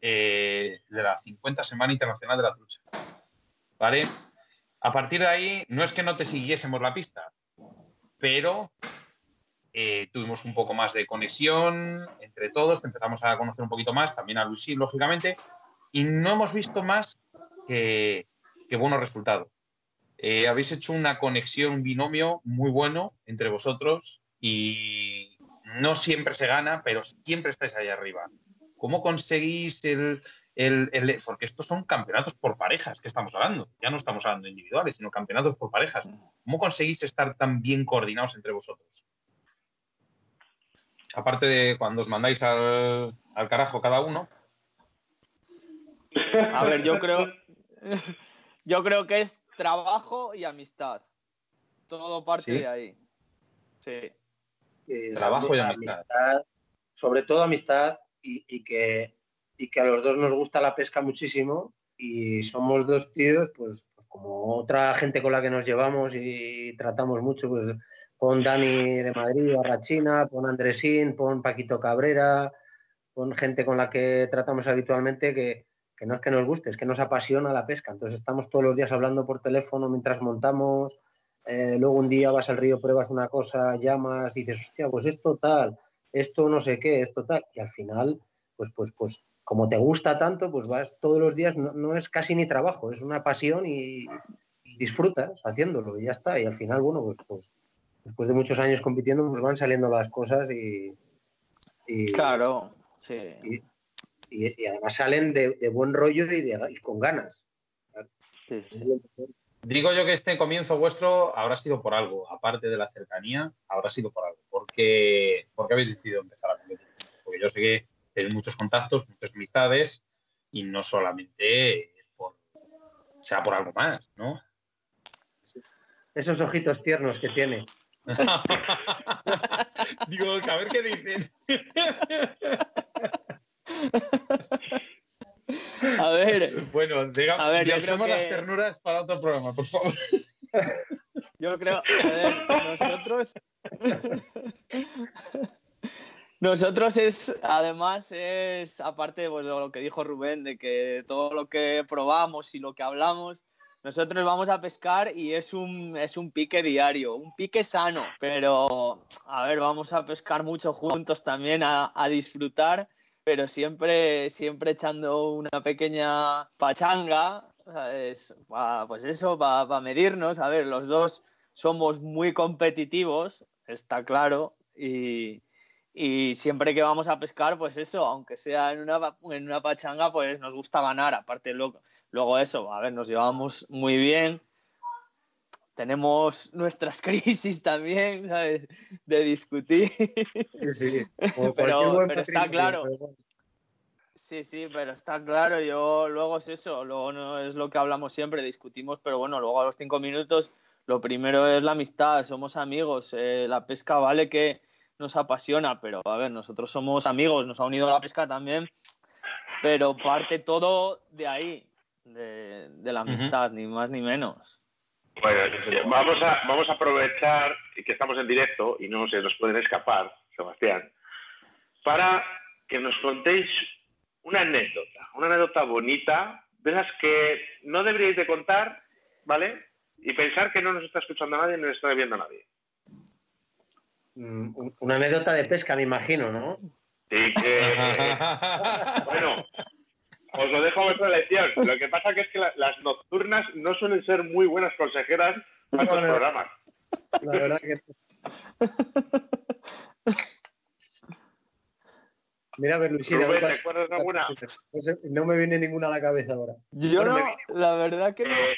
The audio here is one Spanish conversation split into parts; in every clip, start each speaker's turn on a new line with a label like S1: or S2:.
S1: eh, de la 50 Semana Internacional de la Trucha. ¿Vale? A partir de ahí, no es que no te siguiésemos la pista, pero eh, tuvimos un poco más de conexión entre todos, te empezamos a conocer un poquito más, también a Luisí, lógicamente, y no hemos visto más que, buenos resultados. Eh, habéis hecho una conexión, un binomio muy bueno entre vosotros y no siempre se gana, pero siempre estáis ahí arriba. ¿Cómo conseguís el, porque estos son campeonatos por parejas que estamos hablando, ya no estamos hablando individuales, sino campeonatos por parejas. ¿Cómo conseguís estar tan bien coordinados entre vosotros? Aparte de cuando os mandáis al, carajo cada uno.
S2: A ver, yo creo, yo creo que es trabajo y amistad. Todo parte de ahí. Sí.
S1: Trabajo y amistad.
S3: Sobre todo amistad y, que, y que a los dos nos gusta la pesca muchísimo y somos dos tíos, pues, pues, como otra gente con la que nos llevamos y tratamos mucho, pues pon Dani de Madrid, Barrachina, pon Andresín, pon Paquito Cabrera, pon gente con la que tratamos habitualmente que, que no es que nos guste, es que nos apasiona la pesca. Entonces estamos todos los días hablando por teléfono mientras montamos, eh, luego un día vas al río, pruebas una cosa, llamas, dices, hostia, pues esto tal, esto no sé qué, esto tal, y al final, pues, pues, pues, como te gusta tanto, pues vas todos los días, no, es casi ni trabajo, es una pasión y, disfrutas haciéndolo y ya está. Y al final, bueno, pues, pues después de muchos años compitiendo, pues van saliendo las cosas y.
S2: claro, sí.
S3: Y, además salen de, buen rollo y, de, con ganas.
S1: Digo yo que este comienzo vuestro habrá sido por algo, aparte de la cercanía, habrá sido por algo. ¿Por qué, habéis decidido empezar a competir? Porque yo sé que tenéis muchos contactos, muchas amistades y no solamente es por, sea por algo más, ¿no?
S3: Esos ojitos tiernos que tiene.
S1: Digo, a ver qué dicen.
S2: A ver.
S1: Bueno, digamos, a ver, yo creo que... las ternuras para otro programa, por favor.
S2: Yo creo, a ver, nosotros. Nosotros es, además, es, aparte pues, de lo que dijo Rubén, de que todo lo que probamos y lo que hablamos, nosotros vamos a pescar y es un, es un pique diario, un pique sano, pero a ver, vamos a pescar mucho juntos también, a, a disfrutar pero siempre, siempre echando una pequeña pachanga, pues eso, para medirnos. A ver, los dos somos muy competitivos, está claro, y, siempre que vamos a pescar, pues eso, aunque sea en una, en una pachanga, pues nos gusta ganar. Aparte, luego, luego eso, a ver, nos llevamos muy bien tenemos nuestras crisis también, ¿sabes? De discutir. Sí, sí. pero, está claro. Sí, sí, pero está claro. Yo luego es eso, luego no es lo que hablamos siempre, discutimos, pero bueno, luego a los cinco minutos lo primero es la amistad, somos amigos. Eh, la pesca vale que nos apasiona, pero a ver, nosotros somos amigos, nos ha unido la pesca también, pero parte todo de ahí, de, la amistad, ni más ni menos.
S4: Bueno, vamos a, vamos a aprovechar que estamos en directo y no se nos pueden escapar, Sebastián, para que nos contéis una anécdota, una anécdota bonita, de las que no deberíais de contar, ¿vale? Y pensar que no nos está escuchando nadie ni nos está viendo nadie.
S3: Mm, una anécdota de pesca, me imagino, ¿no?
S4: Sí, que... bueno, os lo dejo a vuestra elección. Lo que pasa que es que las nocturnas no suelen ser muy buenas consejeras para estos programas. La verdad que...
S3: Mira, a ver, Luisina. ¿te acuerdas de alguna? No me viene ninguna a la cabeza ahora.
S2: Yo no, la verdad que no. Eh,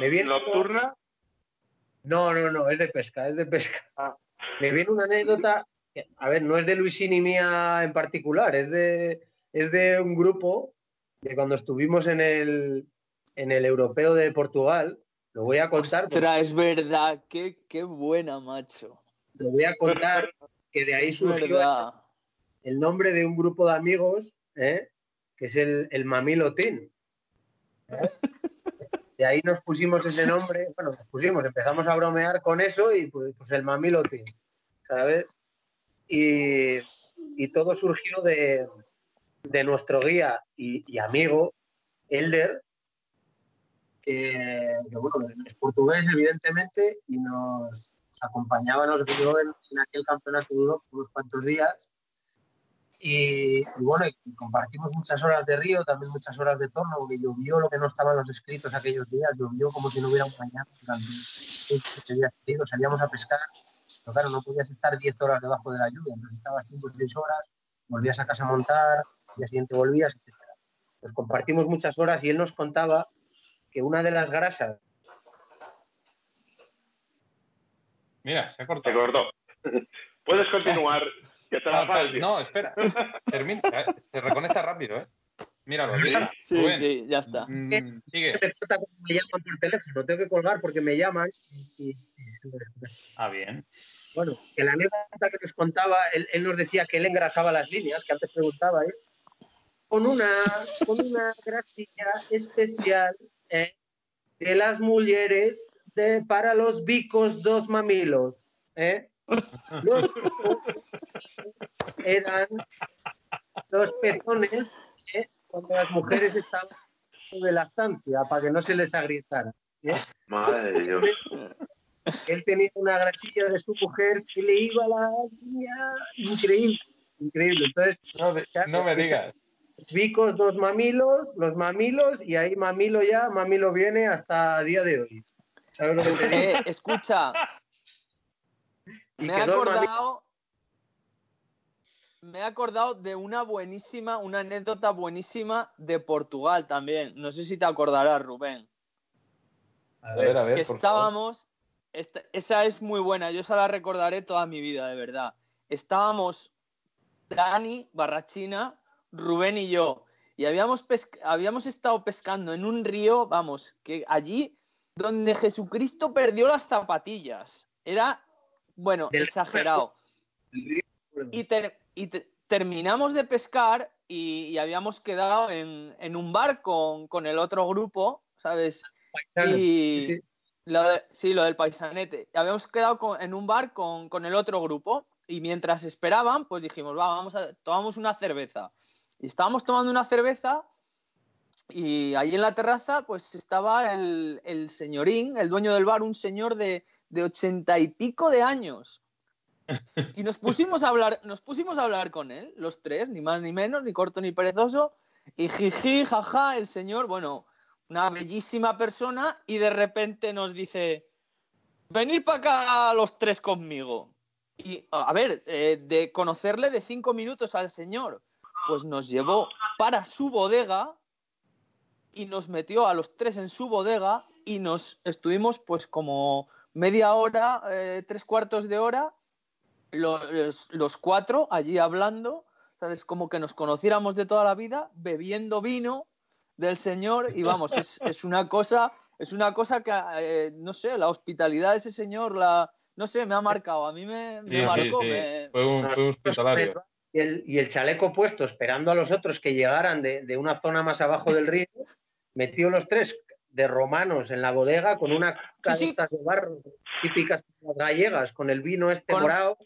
S4: ¿Me viene ¿Nocturna?
S3: No, no, no, es de pesca, es de pesca. Ah. Me viene una anécdota, a ver, no es de Luisín y mía en particular, es de, es de un grupo de cuando estuvimos en el, en el europeo de Portugal. Lo voy a contar.
S2: Ostras, es verdad, qué, qué buena, macho.
S3: Lo voy a contar que de ahí surgió el nombre de un grupo de amigos, ¿eh? que es el, el Mamilotín. ¿eh? De ahí nos pusimos ese nombre, bueno, nos pusimos, empezamos a bromear con eso y pues, pues el Mamilotín, ¿sabes? Y, y, todo surgió de, de nuestro guía y, amigo, Elder, que, bueno, es portugués, evidentemente, y nos, acompañaba, nos vio en, aquel campeonato de unos cuantos días. Y, bueno, y compartimos muchas horas de río, también muchas horas de torno, porque llovió lo que no estaban los escritos aquellos días, llovió como si no hubiera un mañana salíamos a pescar, pero claro, no podías estar 10 horas debajo de la lluvia, entonces estabas 5 o 6 horas, volvías a casa a montar, al día siguiente volvías, etc. Pues compartimos muchas horas y él nos contaba que una de las grasas.
S1: Mira, se ha cortado.
S4: Se cortó. Puedes continuar. Que te
S1: ah, no, espera. Termina. Eh, se reconecta rápido, ¿eh? Míralo.
S2: Sí, sí, ya está.
S1: Mm, sigue.
S3: Me llaman por teléfono, tengo que colgar porque me llaman.
S1: Ah, bien.
S3: Bueno, que la anécdota que nos contaba, él, nos decía que él engrasaba las líneas, que antes preguntaba, ¿eh? con una, con una grasilla especial ¿eh? de las mujeres de, para los bicos dos mamilos. ¿eh? Los eran los pezones ¿eh? cuando las mujeres estaban de lactancia para que no se les agrietara. ¿eh?
S4: Madre de Dios.
S3: Él tenía una grasilla de su mujer que le iba a la niña increíble, increíble. Entonces,
S1: no, me digas.
S3: Vicos, dos mamilos, los mamilos, y ahí mamilo ya, mamilo viene hasta el día de hoy. ¿Sabes lo que te digo?
S2: Eh, escucha, me he acordado. Me he acordado de una buenísima, una anécdota buenísima de Portugal también. No sé si te acordarás, Rubén.
S1: A ver, a ver.
S2: Que estábamos, esa es muy buena, yo esa la recordaré toda mi vida, de verdad. Estábamos Dani, Barrachina, Rubén y yo, y habíamos, habíamos estado pescando en un río, vamos, que allí donde Jesucristo perdió las zapatillas. Era, bueno, exagerado. Y, terminamos de pescar y, habíamos quedado en, un bar con, con, el otro grupo, ¿sabes? Y, lo sí, lo del paisanete. Habíamos quedado en un bar con, el otro grupo y mientras esperaban, pues dijimos, va, vamos a tomamos una cerveza. Y estábamos tomando una cerveza y ahí en la terraza pues estaba el, señorín, el dueño del bar, un señor de, ochenta y pico de años. Y nos pusimos a hablar, nos pusimos a hablar con él, los tres, ni más ni menos, ni corto ni perezoso. Y jiji, jaja, el señor, bueno, una bellísima persona y de repente nos dice, venid para acá los tres conmigo. Y a ver, eh, de conocerle de cinco minutos al señor, pues nos llevó para su bodega y nos metió a los tres en su bodega y nos estuvimos pues como media hora, eh, tres cuartos de hora, los, los, cuatro allí hablando, ¿sabes? Como que nos conociéramos de toda la vida, bebiendo vino del Señor y vamos, es, una cosa, es una cosa que, eh, no sé, la hospitalidad de ese Señor, la, no sé, me ha marcado, a mí me, marcó.
S1: Fue un, hospitalario.
S3: Y el, y el, chaleco puesto, esperando a los otros que llegaran de, de, una zona más abajo del río, metió los tres de romanos en la bodega con una casitas de barro típicas gallegas, con el vino este morado,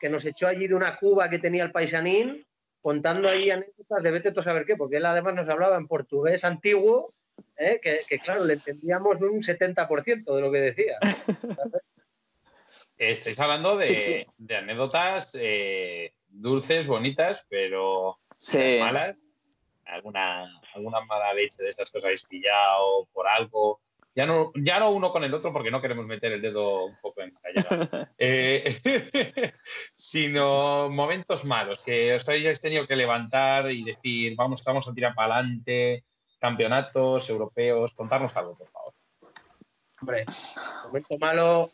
S3: que nos echó allí de una cuba que tenía el paisanín contando ahí anécdotas de vete a saber qué, porque él además nos hablaba en portugués antiguo, ¿eh? que, claro, le entendíamos un 70% de lo que decía.
S1: Estáis hablando de, anécdotas eh, dulces, bonitas, pero malas. ¿Alguna, alguna mala leche de estas cosas habéis pillado por algo ya no, ya no uno con el otro porque no queremos meter el dedo un poco en la eh, sino momentos malos que os hayáis tenido que levantar y decir, vamos, vamos a tirar para adelante, campeonatos europeos, contarnos algo, por favor.
S3: Hombre, momento malo,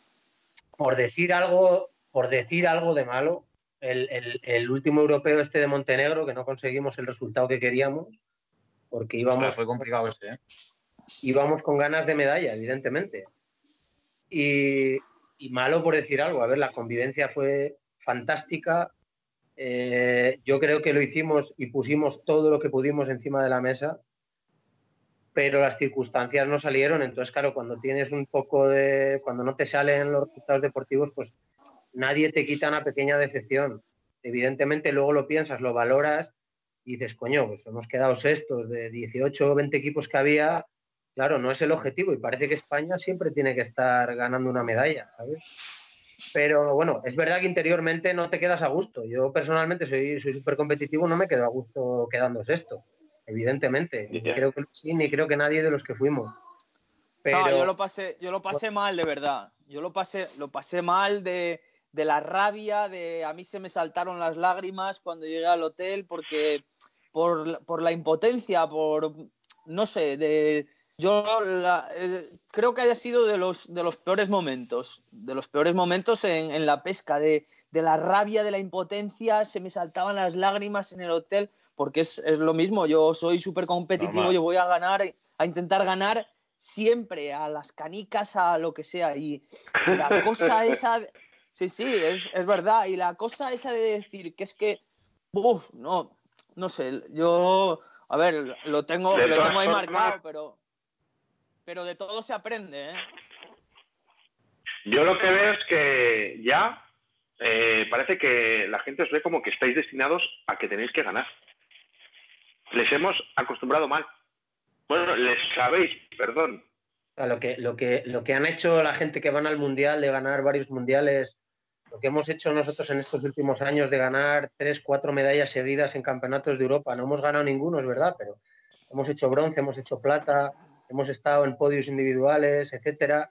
S3: por decir algo, por decir algo de malo, el, último europeo este de Montenegro, que no conseguimos el resultado que queríamos, porque íbamos...
S1: fue complicado este, ¿eh?
S3: Íbamos con ganas de medalla, evidentemente. Y, malo por decir algo. A ver, la convivencia fue fantástica. Eh, yo creo que lo hicimos y pusimos todo lo que pudimos encima de la mesa, pero las circunstancias no salieron. Entonces, claro, cuando tienes un poco de. cuando no te salen los resultados deportivos, pues nadie te quita una pequeña decepción. Evidentemente, luego lo piensas, lo valoras y dices, coño, pues hemos quedado sextos de 18 o 20 equipos que había, claro, no es el objetivo y parece que España siempre tiene que estar ganando una medalla, ¿sabes? Pero bueno, es verdad que interiormente no te quedas a gusto. Yo personalmente soy súper competitivo, no me quedo a gusto quedando sexto, evidentemente. Ni creo que sí, ni creo que nadie de los que fuimos.
S2: Pero... yo lo pasé, yo lo pasé mal, de verdad. Yo lo pasé, lo pasé mal de, de la rabia, de a mí se me saltaron las lágrimas cuando llegué al hotel porque por, por la impotencia, por no sé, de yo eh, creo que haya sido de los, de los peores momentos, de los peores momentos en, en la pesca, de, de, la rabia, de la impotencia, se me saltaban las lágrimas en el hotel, porque es, es lo mismo, yo soy súper competitivo, yo voy a ganar, a intentar ganar siempre, a las canicas, a lo que sea, y la cosa esa, sí, sí, es, es verdad, y la cosa esa de decir que es que, uff, no, no sé, yo, a ver, lo tengo, lo tengo ahí marcado, pero pero de todo se aprende, ¿eh?
S4: Yo lo que veo es que ya eh, parece que la gente os ve como que estáis destinados a que tenéis que ganar. Les hemos acostumbrado mal. Bueno, les sabéis, perdón.
S3: Lo que, lo, que, lo que han hecho la gente que van al Mundial, de ganar varios Mundiales, lo que hemos hecho nosotros en estos últimos años de ganar tres, cuatro medallas seguidas en campeonatos de Europa, no hemos ganado ninguno, es verdad, pero hemos hecho bronce, hemos hecho plata, hemos estado en podios individuales, etcétera.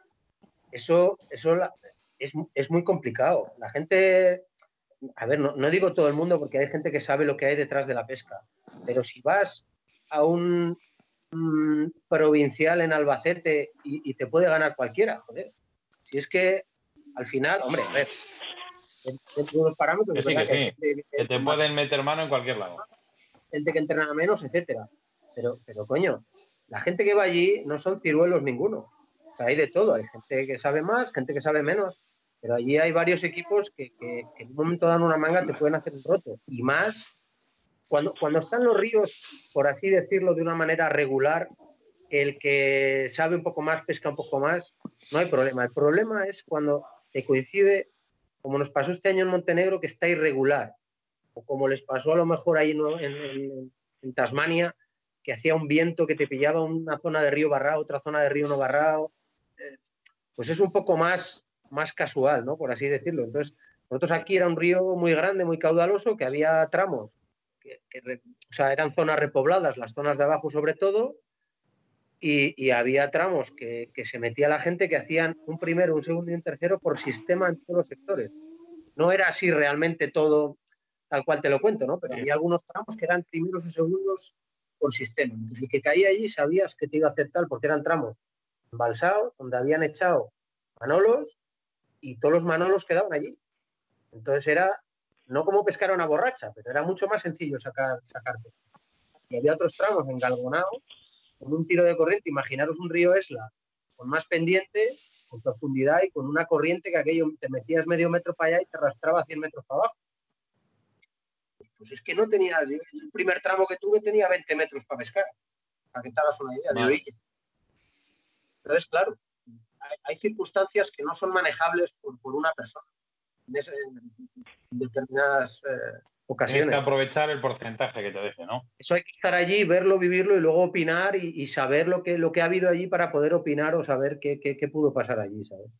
S3: Eso, eso es, es, muy complicado. La gente, a ver, no, digo todo el mundo porque hay gente que sabe lo que hay detrás de la pesca, pero si vas a un provincial en Albacete y, te puede ganar cualquiera, joder. Si es que al final, hombre, a ver,
S1: dentro de los parámetros. Que sí, que, que te pueden meter mano en cualquier lado.
S3: Gente que entrena menos, etcétera. Pero, pero coño, la gente que va allí no son ciruelos ninguno. hay de todo. Hay gente que sabe más, gente que sabe menos. Pero allí hay varios equipos que, en un momento dan una manga te pueden hacer un roto. Y más cuando, cuando están los ríos, por así decirlo, de una manera regular, el que sabe un poco más, pesca un poco más, no hay problema. El problema es cuando te coincide, como nos pasó este año en Montenegro, que está irregular, o como les pasó a lo mejor ahí en Tasmania, que hacía un viento que te pillaba una zona de río barrado, otra zona de río no barrado, eh, pues es un poco más, más casual, ¿no? Por así decirlo. Entonces, nosotros aquí era un río muy grande, muy caudaloso, que había tramos, que, o sea, eran zonas repobladas, las zonas de abajo sobre todo, y, había tramos que, se metía la gente que hacían un primero, un segundo y un tercero por sistema en todos los sectores. No era así realmente todo tal cual te lo cuento, ¿no? Pero había algunos tramos que eran primeros y segundos por sistema. El que caía allí sabías que te iba a hacer tal porque eran tramos embalsados donde habían echado manolos y todos los manolos quedaban allí. Entonces era no como pescar a una borracha, pero era mucho más sencillo sacar, sacarte. Y había otros tramos engalgonados con un tiro de corriente. Imaginaros un río Esla con más pendiente, con profundidad y con una corriente que aquello te metías medio metro para allá y te arrastraba 100 metros para abajo. Pues es que no tenía, el primer tramo que tuve tenía 20 metros para pescar, para que te hagas una idea de orilla. Entonces, claro, hay, circunstancias que no son manejables por, una persona en, determinadas eh, ocasiones.
S1: Tienes que aprovechar el porcentaje que te deje, ¿no?
S3: Eso hay que estar allí, verlo, vivirlo y luego opinar y, saber lo que, lo que ha habido allí para poder opinar o saber qué, qué, pudo pasar allí, ¿sabes?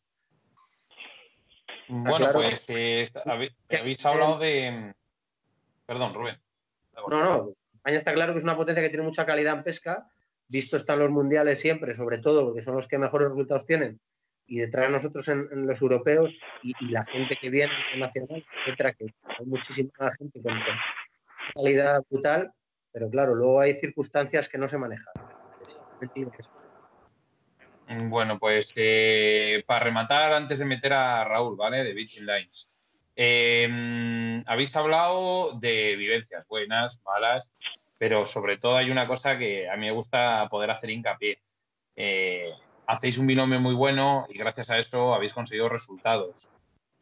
S1: Bueno, pues eh, habéis hablado de, Perdón, Rubén.
S3: No, no. España está claro que es una potencia que tiene mucha calidad en pesca. Visto están los mundiales siempre, sobre todo, porque son los que mejores resultados tienen. Y detrás de nosotros en, los europeos y, la gente que viene nacional, etcétera, que hay muchísima gente con, calidad brutal, pero claro, luego hay circunstancias que no se manejan.
S1: Bueno, pues eh, para rematar, antes de meter a Raúl, ¿vale? De Beating Lines. Em, habéis hablado de vivencias buenas, malas, pero sobre todo hay una cosa que a mí me gusta poder hacer hincapié. Eh, hacéis un binomio muy bueno y gracias a eso habéis conseguido resultados.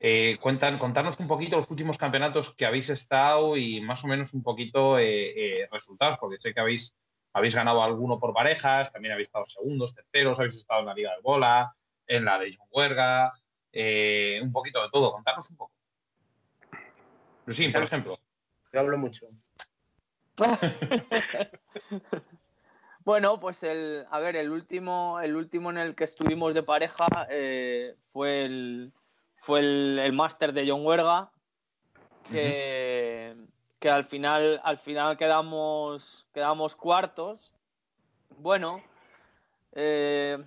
S1: Eh, contarnos un poquito los últimos campeonatos que habéis estado y más o menos un poquito eh, resultados, porque sé que habéis, habéis ganado alguno por parejas, también habéis estado segundos, terceros, habéis estado en la Liga de Bola, en la de John Huerga, un poquito de todo. Contarnos un poco. Sí, por ejemplo.
S3: Yo hablo mucho.
S2: bueno, pues el, a ver, el último, el último en el que estuvimos de pareja eh, fue el, fue el, máster de John Huerga, que, que, al final, al final quedamos, quedamos cuartos. Bueno, eh,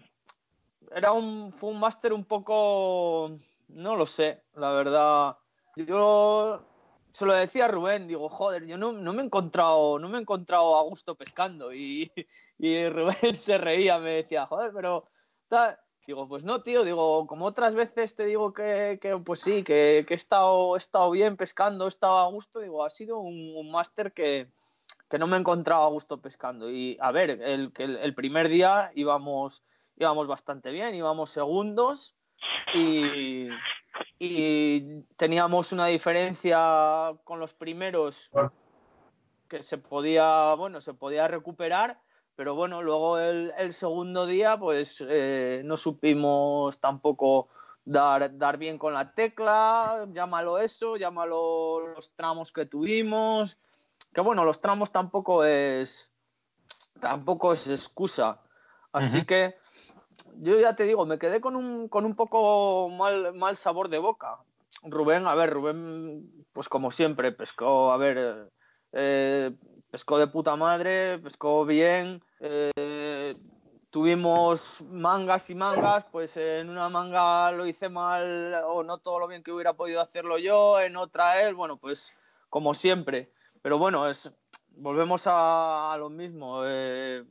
S2: era un, fue un máster un poco, no lo sé, la verdad. Yo se lo decía a Rubén, digo, joder, yo no, me he encontrado, no me he encontrado a gusto pescando. Y, Rubén se reía, me decía, joder, pero digo, pues no, tío, digo, como otras veces te digo que, pues sí, que, he, estado, he estado bien pescando, he estado a gusto, digo, ha sido un, máster que, no me he encontrado a gusto pescando. Y a ver, el, el, el primer día íbamos, íbamos bastante bien, íbamos segundos y, y teníamos una diferencia con los primeros que se podía, bueno, se podía recuperar, pero bueno, luego el, segundo día pues eh, no supimos tampoco dar, dar bien con la tecla, llámalo eso, llámalo los tramos que tuvimos, que bueno, los tramos tampoco es, tampoco es excusa. Así que yo ya te digo, me quedé con un, con un poco mal, mal sabor de boca. Rubén, a ver, Rubén, pues como siempre, pescó, a ver, eh, pescó de puta madre, pescó bien. Eh, tuvimos mangas y mangas, pues en una manga lo hice mal o no todo lo bien que hubiera podido hacerlo yo, en otra él, bueno, pues como siempre. Pero bueno, es, volvemos a, lo mismo, eh,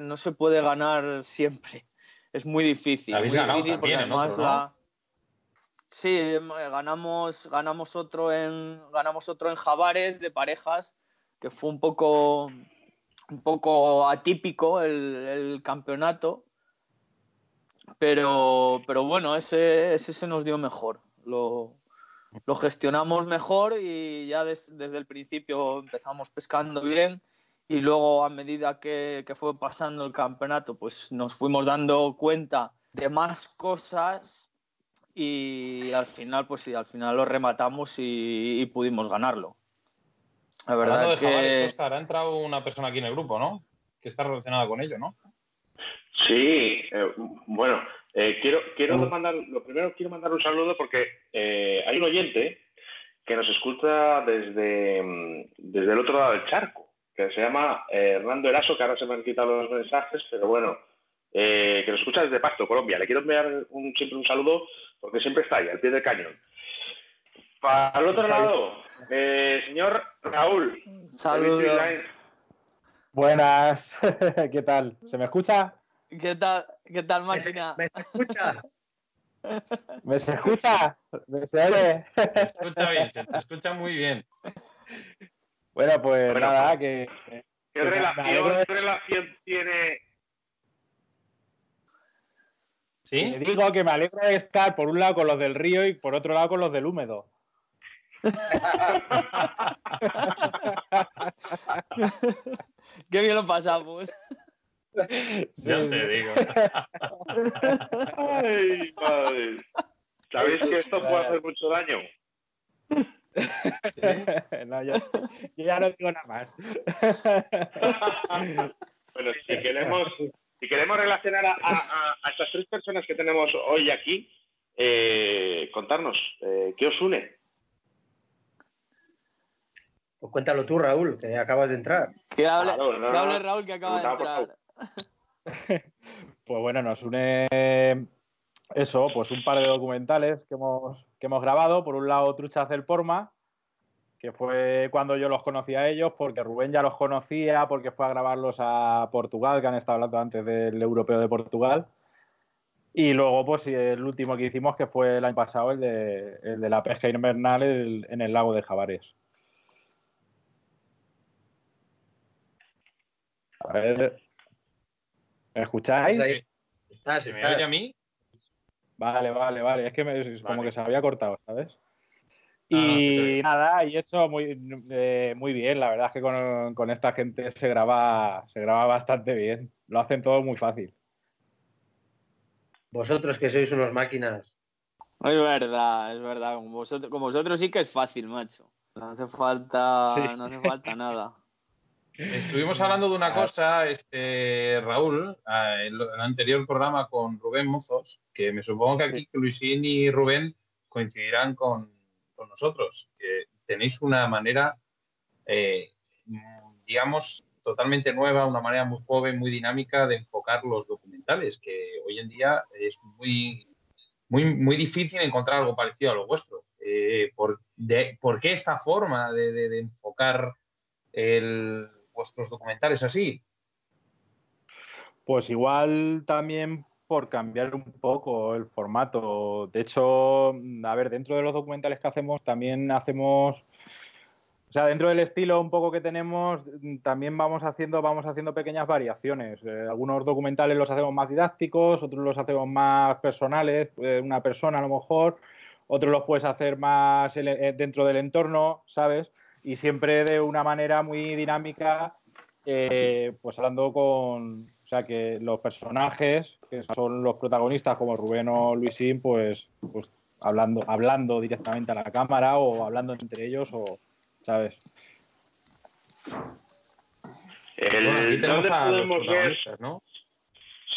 S2: no se puede ganar siempre es muy difícil. Muy difícil porque además la... Sí, em, ganamos, ganamos otro en ganamos otro en Javares de parejas, que fue un poco un poco atípico el, campeonato. Pero, pero bueno, ese, ese se nos dio mejor. Lo, lo gestionamos mejor y ya desde el principio empezamos pescando bien y luego a medida que, fue pasando el campeonato, pues nos fuimos dando cuenta de más cosas y al final, pues sí, al final lo rematamos y, pudimos ganarlo.
S1: La verdad Hablando de que... ha entrado una persona aquí en el grupo, ¿no? Que está relacionada con ello, ¿no?
S4: Sí, eh, bueno, eh, quiero, quiero mandar, lo primero quiero mandar un saludo porque eh, hay un oyente que nos escucha desde, mm, desde el otro lado del charco que se llama eh, Hernando Eraso, que ahora se me han quitado los mensajes, pero bueno, eh, que lo escucha desde Pasto, Colombia. Le quiero enviar siempre un saludo porque siempre está ahí, al pie del cañón. Para el otro lado, eh, señor Raúl.
S2: Saludos.
S5: Buenas, ¿qué tal? ¿Se me escucha?
S2: ¿Qué tal, qué tal máquina?
S3: ¿Me, escucha?
S5: ¿Me se escucha? ¿Me se oye?
S1: Se escucha bien, se te escucha muy bien.
S5: Bueno, pues nada, que.
S4: ¿Qué, relación, tiene
S5: ¿Sí? digo que me alegro de estar por un lado con los del río y por otro lado con los del húmedo.
S2: Qué bien lo pasamos.
S1: Ya te digo.
S4: Ay, madre. ¿Sabéis que esto puede hacer mucho daño?
S5: no, yo, ya no digo nada más.
S4: bueno, si queremos, si queremos relacionar a, estas tres personas que tenemos hoy aquí, eh, contarnos, eh, ¿qué os une?
S3: Pues cuéntalo tú, Raúl, que acabas de entrar.
S2: Que hable, Raúl, que acaba de entrar.
S5: Pues bueno, nos une eso, pues un par de documentales que hemos, que hemos grabado. Por un lado, Truchas del Porma, que fue cuando yo los conocí a ellos, porque Rubén ya los conocía, porque fue a grabarlos a Portugal, que han estado hablando antes del Europeo de Portugal. Y luego, pues el último que hicimos, que fue el año pasado, el de, el de la pesca invernal en el lago de Javares. A ver, ¿me escucháis?
S1: Sí. ¿Estás, ¿Me oye a mí?
S5: Vale, vale, vale. Es que me, como que se había cortado, ¿sabes? Ah, y nada, y eso muy, eh, muy bien. La verdad es que con, esta gente se graba, se graba bastante bien. Lo hacen todo muy fácil.
S3: Vosotros que sois unos máquinas.
S2: Es verdad, es verdad. Con vosotros, vosotros sí que es fácil, macho. No hace falta, no hace falta nada.
S1: Estuvimos hablando de una
S5: Ah.
S1: cosa, este, Raúl, ah, en el anterior programa con Rubén Mozos, que me supongo que aquí Luisín y Rubén coincidirán con, con nosotros, que tenéis una manera, eh, digamos, totalmente nueva, una manera muy joven, muy dinámica de enfocar los documentales, que hoy en día es muy, muy, muy difícil encontrar algo parecido a lo vuestro. Eh, ¿por, de- ¿Por qué esta forma de, de- de enfocar el, vuestros documentales así?
S5: Pues igual también por cambiar un poco el formato. De hecho, a ver, dentro de los documentales que hacemos también hacemos, o sea, dentro del estilo un poco que tenemos, también vamos haciendo, vamos haciendo pequeñas variaciones. Eh, algunos documentales los hacemos más didácticos, otros los hacemos más personales, eh, una persona a lo mejor, otros los puedes hacer más eh, dentro del entorno, ¿sabes? Y siempre de una manera muy dinámica eh, pues hablando con, o sea, que los personajes, que son los protagonistas como Rubén o Luisín, pues, pues hablando, hablando directamente a la cámara o hablando entre ellos o, ¿sabes?
S4: El-
S1: Bueno, aquí tenemos
S4: ¿Dónde
S1: a los
S4: podemos ver?
S1: protagonistas, ¿no?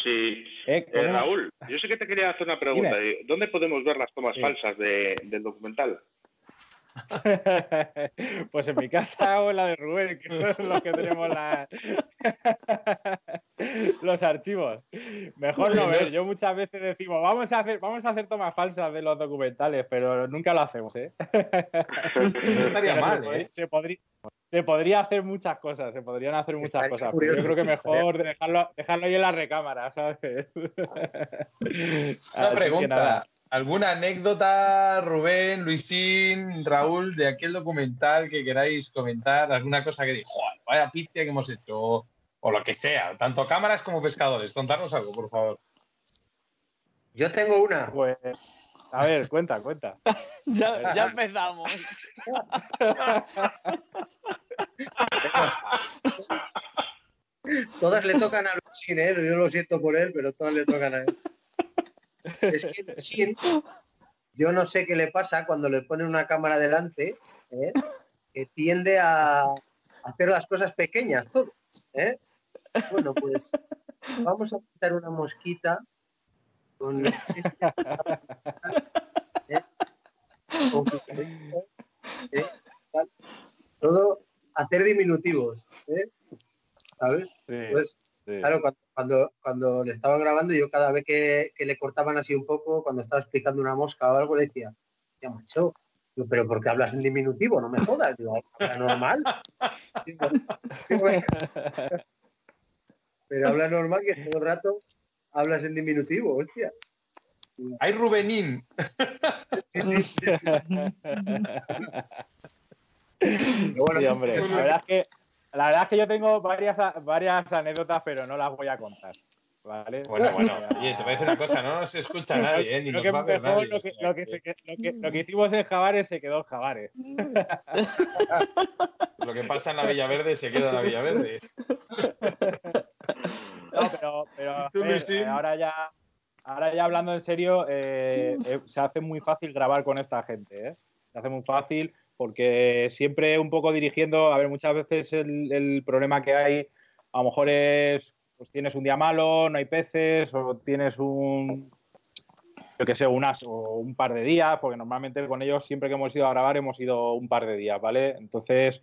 S4: Sí.
S5: Eh,
S4: Eh. Raúl, yo sé que te quería hacer una pregunta. ¿Dónde podemos ver las tomas
S5: Sí.
S4: falsas de- del documental?
S5: pues en mi casa o en la de Rubén, que son los que tenemos la- los archivos. Mejor no ver. Yo muchas veces decimos, vamos a hacer, vamos a hacer tomas falsas de los documentales, pero nunca lo hacemos, ¿eh?
S1: No estaría
S5: Pero
S1: mal,
S5: se, podría,
S1: ¿eh?
S5: se, podría, se podría hacer muchas cosas, se podrían hacer muchas
S3: Estaría
S5: cosas. Pero yo creo que mejor dejarlo, dejarlo ahí en la recámara, ¿sabes?
S1: Una
S5: Así
S1: pregunta. ¿Alguna anécdota, Rubén, Luisín, Raúl, de aquel documental que queráis comentar? ¿Alguna cosa que digáis, "Joder, vaya pizia que hemos hecho? O, o lo que sea, tanto cámaras como pescadores. Contarnos algo, por favor.
S3: Yo tengo una.
S5: Pues, a ver, cuenta, cuenta.
S2: Ya, ya empezamos.
S3: Todas le tocan a Luisín, ¿eh? Yo lo siento por él, pero todas le tocan a él. Es que Luisín, yo no sé qué le pasa cuando le ponen una cámara delante, ¿eh? que tiende a hacer las cosas pequeñas, todo. ¿eh? Bueno, pues vamos a quitar una mosquita con, ¿eh? con todo hacer diminutivos, ¿eh? ¿sabes?
S5: Sí,
S3: Pues
S5: sí.
S3: Claro, cuando, cuando, cuando le estaban grabando, yo cada vez que, que le cortaban así un poco, cuando estaba explicando una mosca o algo, le decía, ya macho, digo, pero ¿por qué hablas en diminutivo? No me jodas, digo, habla normal. Pero habla normal que todo el rato hablas en diminutivo, hostia.
S1: ¡Hay Rubenín!
S3: Sí, sí, sí. Pero bueno,
S5: Sí, hombre. La verdad es que, la verdad es que yo tengo varias, varias anécdotas, pero no las voy a contar. ¿Vale?
S1: Bueno, bueno, oye, te voy a decir una cosa, no nos escucha nadie, ¿eh?
S5: Lo, que, hicimos en Javares se quedó en Javares.
S1: Lo que pasa en la Villaverde se queda en la Villaverde.
S5: No, pero, pero eh, ahora ya ahora ya hablando en serio, eh, eh, se hace muy fácil grabar con esta gente, ¿eh? Se hace muy fácil porque siempre un poco dirigiendo, a ver, muchas veces el, el problema que hay a lo mejor es, pues tienes un día malo, no hay peces, o tienes un, yo que sé, unas o un par de días, porque normalmente con ellos siempre que hemos ido a grabar hemos ido un par de días, ¿vale? Entonces,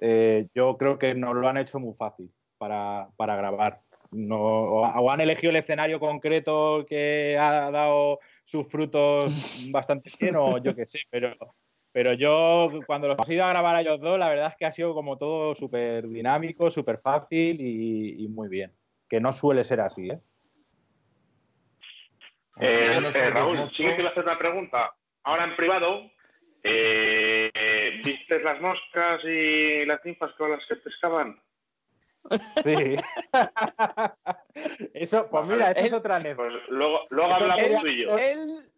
S5: eh, yo creo que nos lo han hecho muy fácil para, para grabar. No, o, o han elegido el escenario concreto que ha dado sus frutos bastante bien, o yo qué sé, pero, pero yo cuando los he ido a grabar a ellos dos, la verdad es que ha sido como todo súper dinámico, súper fácil y, y muy bien. Que no suele ser así, ¿eh?
S4: Eh,
S1: Algunos
S4: eh, Raúl, sí que hacer una pregunta. Ahora en privado, eh, ¿viste las moscas y las ninfas con las que pescaban?
S5: Sí. eso, pues mira, esa es
S2: Él-
S5: otra anécdota.
S4: Pues luego, luego hablamos
S5: quería-
S4: tú y yo.
S2: Él,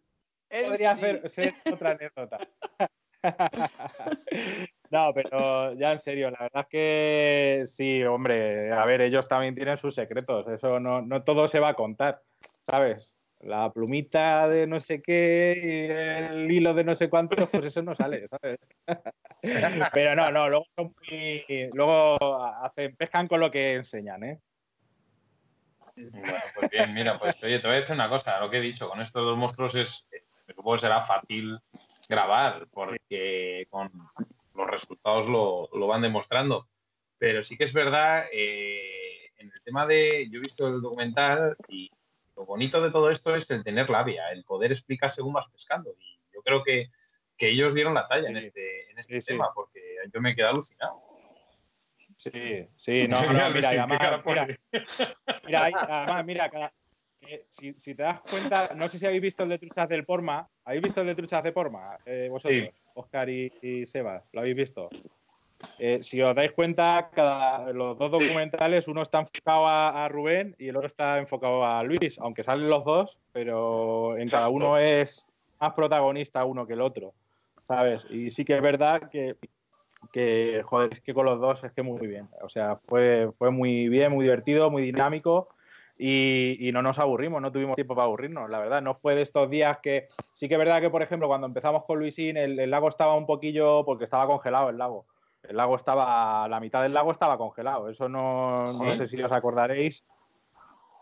S2: él
S5: podría
S2: sí.
S5: hacer- ser otra anécdota. no, pero ya en serio, la verdad es que sí, hombre, a ver, ellos también tienen sus secretos, eso no, no todo se va a contar, ¿sabes? La plumita de no sé qué y el hilo de no sé cuánto, pues eso no sale, ¿sabes? Pero no, no, luego son muy, luego hacen, pescan con lo que enseñan, ¿eh?
S1: Pues bien, mira, pues oye, te voy a decir una cosa, lo que he dicho, con estos dos monstruos es, supongo que será fácil grabar, porque con los resultados lo, lo van demostrando. Pero sí que es verdad, eh, en el tema de, yo he visto el documental y lo bonito de todo esto es el tener labia, el poder explicar según vas pescando. Y yo creo que, que ellos dieron la talla en este, en este tema, porque yo me he quedado alucinado.
S5: Sí, sí, no, no mira, además, mira, mira, además, mira, eh, si, si, te das cuenta, no sé si habéis visto el de truchas del Porma, ¿habéis visto el de truchas de Porma? Eh, vosotros, Oscar y, y, Sebas, ¿lo habéis visto? Eh, si os dais cuenta, cada, los dos documentales, uno está enfocado a, a, Rubén y el otro está enfocado a Luis, aunque salen los dos, pero en cada uno es más protagonista uno que el otro, ¿sabes? Y sí que es verdad que que, joder, es que con los dos es que muy bien. O sea, fue, fue muy bien, muy divertido, muy dinámico y, y, no nos aburrimos, no tuvimos tiempo para aburrirnos, la verdad. No fue de estos días que. Sí que es verdad que, por ejemplo, cuando empezamos con Luisín, el, el lago estaba un poquillo. porque estaba congelado el lago. El lago estaba. La mitad del lago estaba congelado. Eso no, no sé si os acordaréis.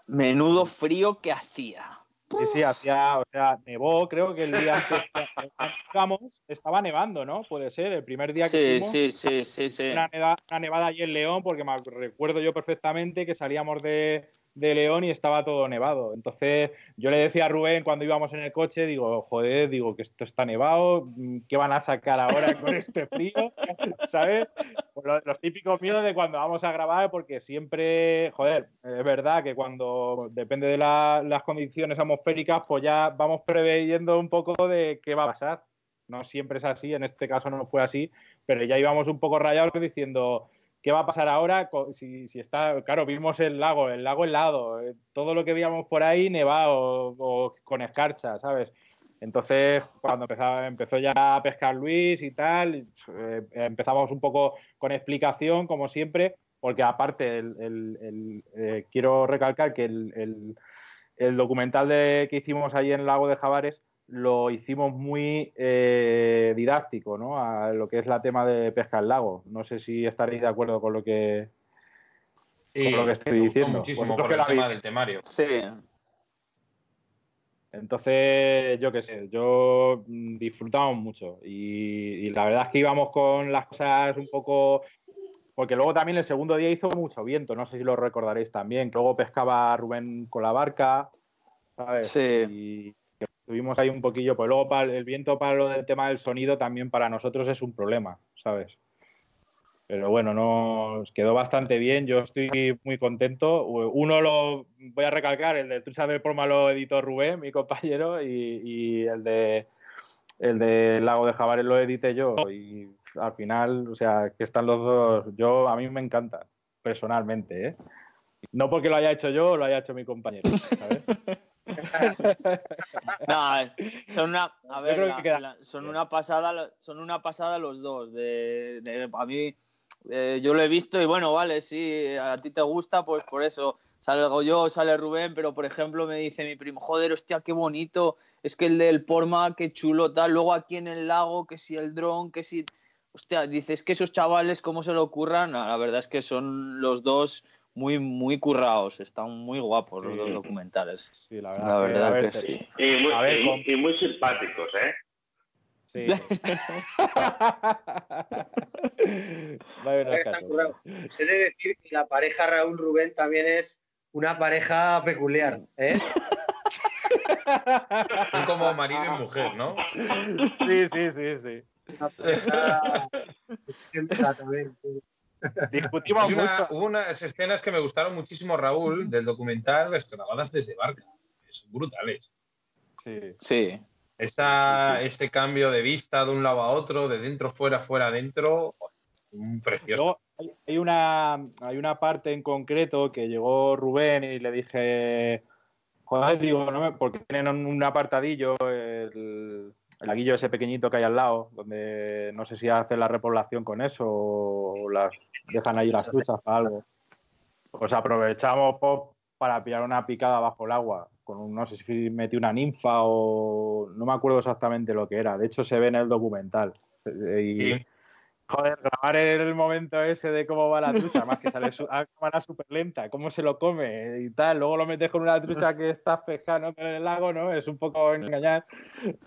S2: Menudo frío que hacía.
S5: Sí, sí, hacía, o sea, nevó, creo que el día antes que llegamos estaba nevando, ¿no? Puede ser, el primer día que
S2: sí, sí, sí, sí, sí.
S5: Una, nevada, una nevada allí en León, porque me recuerdo yo perfectamente que salíamos de, de León y estaba todo nevado. Entonces yo le decía a Rubén cuando íbamos en el coche, digo, joder, digo que esto está nevado, ¿qué van a sacar ahora con este frío? ¿Sabes? Pues los, típicos miedos de cuando vamos a grabar, porque siempre, joder, es verdad que cuando depende de la, las condiciones atmosféricas, pues ya vamos preveyendo un poco de qué va a pasar. No siempre es así, en este caso no fue así, pero ya íbamos un poco rayados diciendo, ¿Qué va a pasar ahora? Si, si, está, claro, vimos el lago, el lago helado, eh, todo lo que veíamos por ahí nevado o, con escarcha, ¿sabes? Entonces, cuando empezó, empezó, ya a pescar Luis y tal, eh, empezamos un poco con explicación, como siempre, porque aparte, el, el, el, eh, quiero recalcar que el, documental de, que hicimos ahí en el lago de Javares lo hicimos muy eh, didáctico, ¿no? A lo que es la tema de pesca al lago. No sé si estaréis de acuerdo con lo que,
S1: sí, con lo que estoy diciendo. Muchísimo por el tema del temario.
S2: Sí.
S5: Entonces, yo qué sé, yo mm, disfrutamos mucho y, y, la verdad es que íbamos con las cosas un poco... Porque luego también el segundo día hizo mucho viento, no sé si lo recordaréis también, que luego pescaba Rubén con la barca, ¿sabes?
S2: Sí.
S5: Tuvimos ahí un poquillo, pues luego el viento para lo del tema del sonido también para nosotros es un problema, ¿sabes? Pero bueno, nos quedó bastante bien, yo estoy muy contento. Uno lo voy a recalcar, el de Trucha del Porma lo editó Rubén, mi compañero, y, y, el de el de Lago de Javares lo edité yo. Y al final, o sea, que están los dos, yo a mí me encanta, personalmente, ¿eh? No porque lo haya hecho yo lo haya hecho mi compañero, ¿sabes?
S2: no, son una, a ver, la, la, son una pasada, son una pasada los dos. De, de a mí, eh, yo lo he visto y bueno, vale, sí, a ti te gusta, pues por eso salgo yo, sale Rubén, pero por ejemplo me dice mi primo, joder, hostia, qué bonito, es que el del Porma, qué chulo, tal, luego aquí en el lago, que si el dron, que si, hostia, dices que esos chavales, ¿cómo se lo ocurran? No, la verdad es que son los dos muy, muy currados, están muy guapos los dos documentales.
S5: Sí, la verdad,
S2: la verdad que, sí.
S4: Y muy, ver, y, y muy, simpáticos, ¿eh?
S5: Sí.
S3: Se debe decir que la pareja Raúl Rubén también es una pareja peculiar, ¿eh?
S1: Son como marido y mujer, ¿no?
S5: Sí, sí, sí, sí.
S3: Una pareja también.
S5: Discutimos
S1: Hay una,
S5: mucho.
S1: Hubo unas escenas que me gustaron muchísimo, Raúl, del documental Grabadas desde barca. Son brutales.
S5: Sí.
S2: sí.
S1: Esa, sí, sí. Ese cambio de vista de un lado a otro, de dentro fuera, fuera adentro, un precioso.
S5: Luego, hay, hay, una, hay una parte en concreto que llegó Rubén y le dije, joder, digo, no me, porque tienen un apartadillo, el, el laguillo ese pequeñito que hay al lado, donde no sé si hacen la repoblación con eso o las dejan ahí las truchas para algo. Pues aprovechamos para pillar una picada bajo el agua. con un, no sé si metió una ninfa o no me acuerdo exactamente lo que era. De hecho, se ve en el documental. Y, Joder, grabar el momento ese de cómo va la trucha, más que sale a cámara súper lenta, cómo se lo come y tal, luego lo metes con una trucha que está pescando en el lago, ¿no? Es un poco engañar,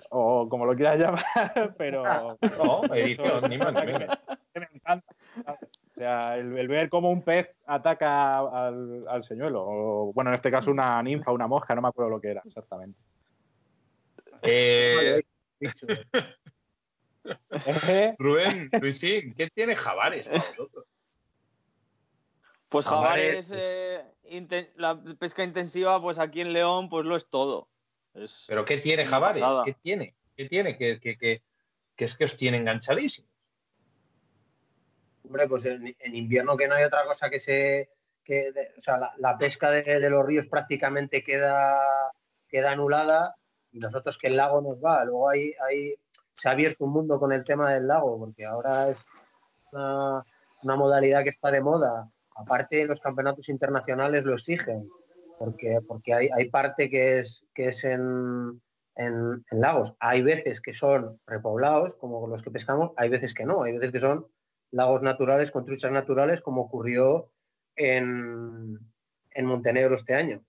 S5: o como lo quieras llamar, pero...
S1: No, edición, ni más ni
S5: menos. Me encanta. O sea, el, ver cómo un pez ataca al, al, señuelo, o bueno, en este caso una ninfa, una mosca, no me acuerdo lo que era exactamente.
S1: Eh... Rubén, Luisín, ¿qué tiene Javares para vosotros?
S2: Pues Javares, eh, la pesca intensiva, pues aquí en León, pues lo es todo.
S1: ¿Pero qué tiene Javares? ¿Qué tiene? ¿Qué tiene? Que, es que os tiene enganchadísimos.
S3: Hombre, pues en, invierno que no hay otra cosa que se... o sea, la, pesca de, los ríos prácticamente queda, queda anulada y nosotros que el lago nos va. Luego hay, hay se ha abierto un mundo con el tema del lago, porque ahora es una, modalidad que está de moda. Aparte, los campeonatos internacionales lo exigen, porque, porque hay, hay parte que es, que es en, en, lagos. Hay veces que son repoblados, como los que pescamos, hay veces que no, hay veces que son lagos naturales con truchas naturales, como ocurrió en, en Montenegro este año.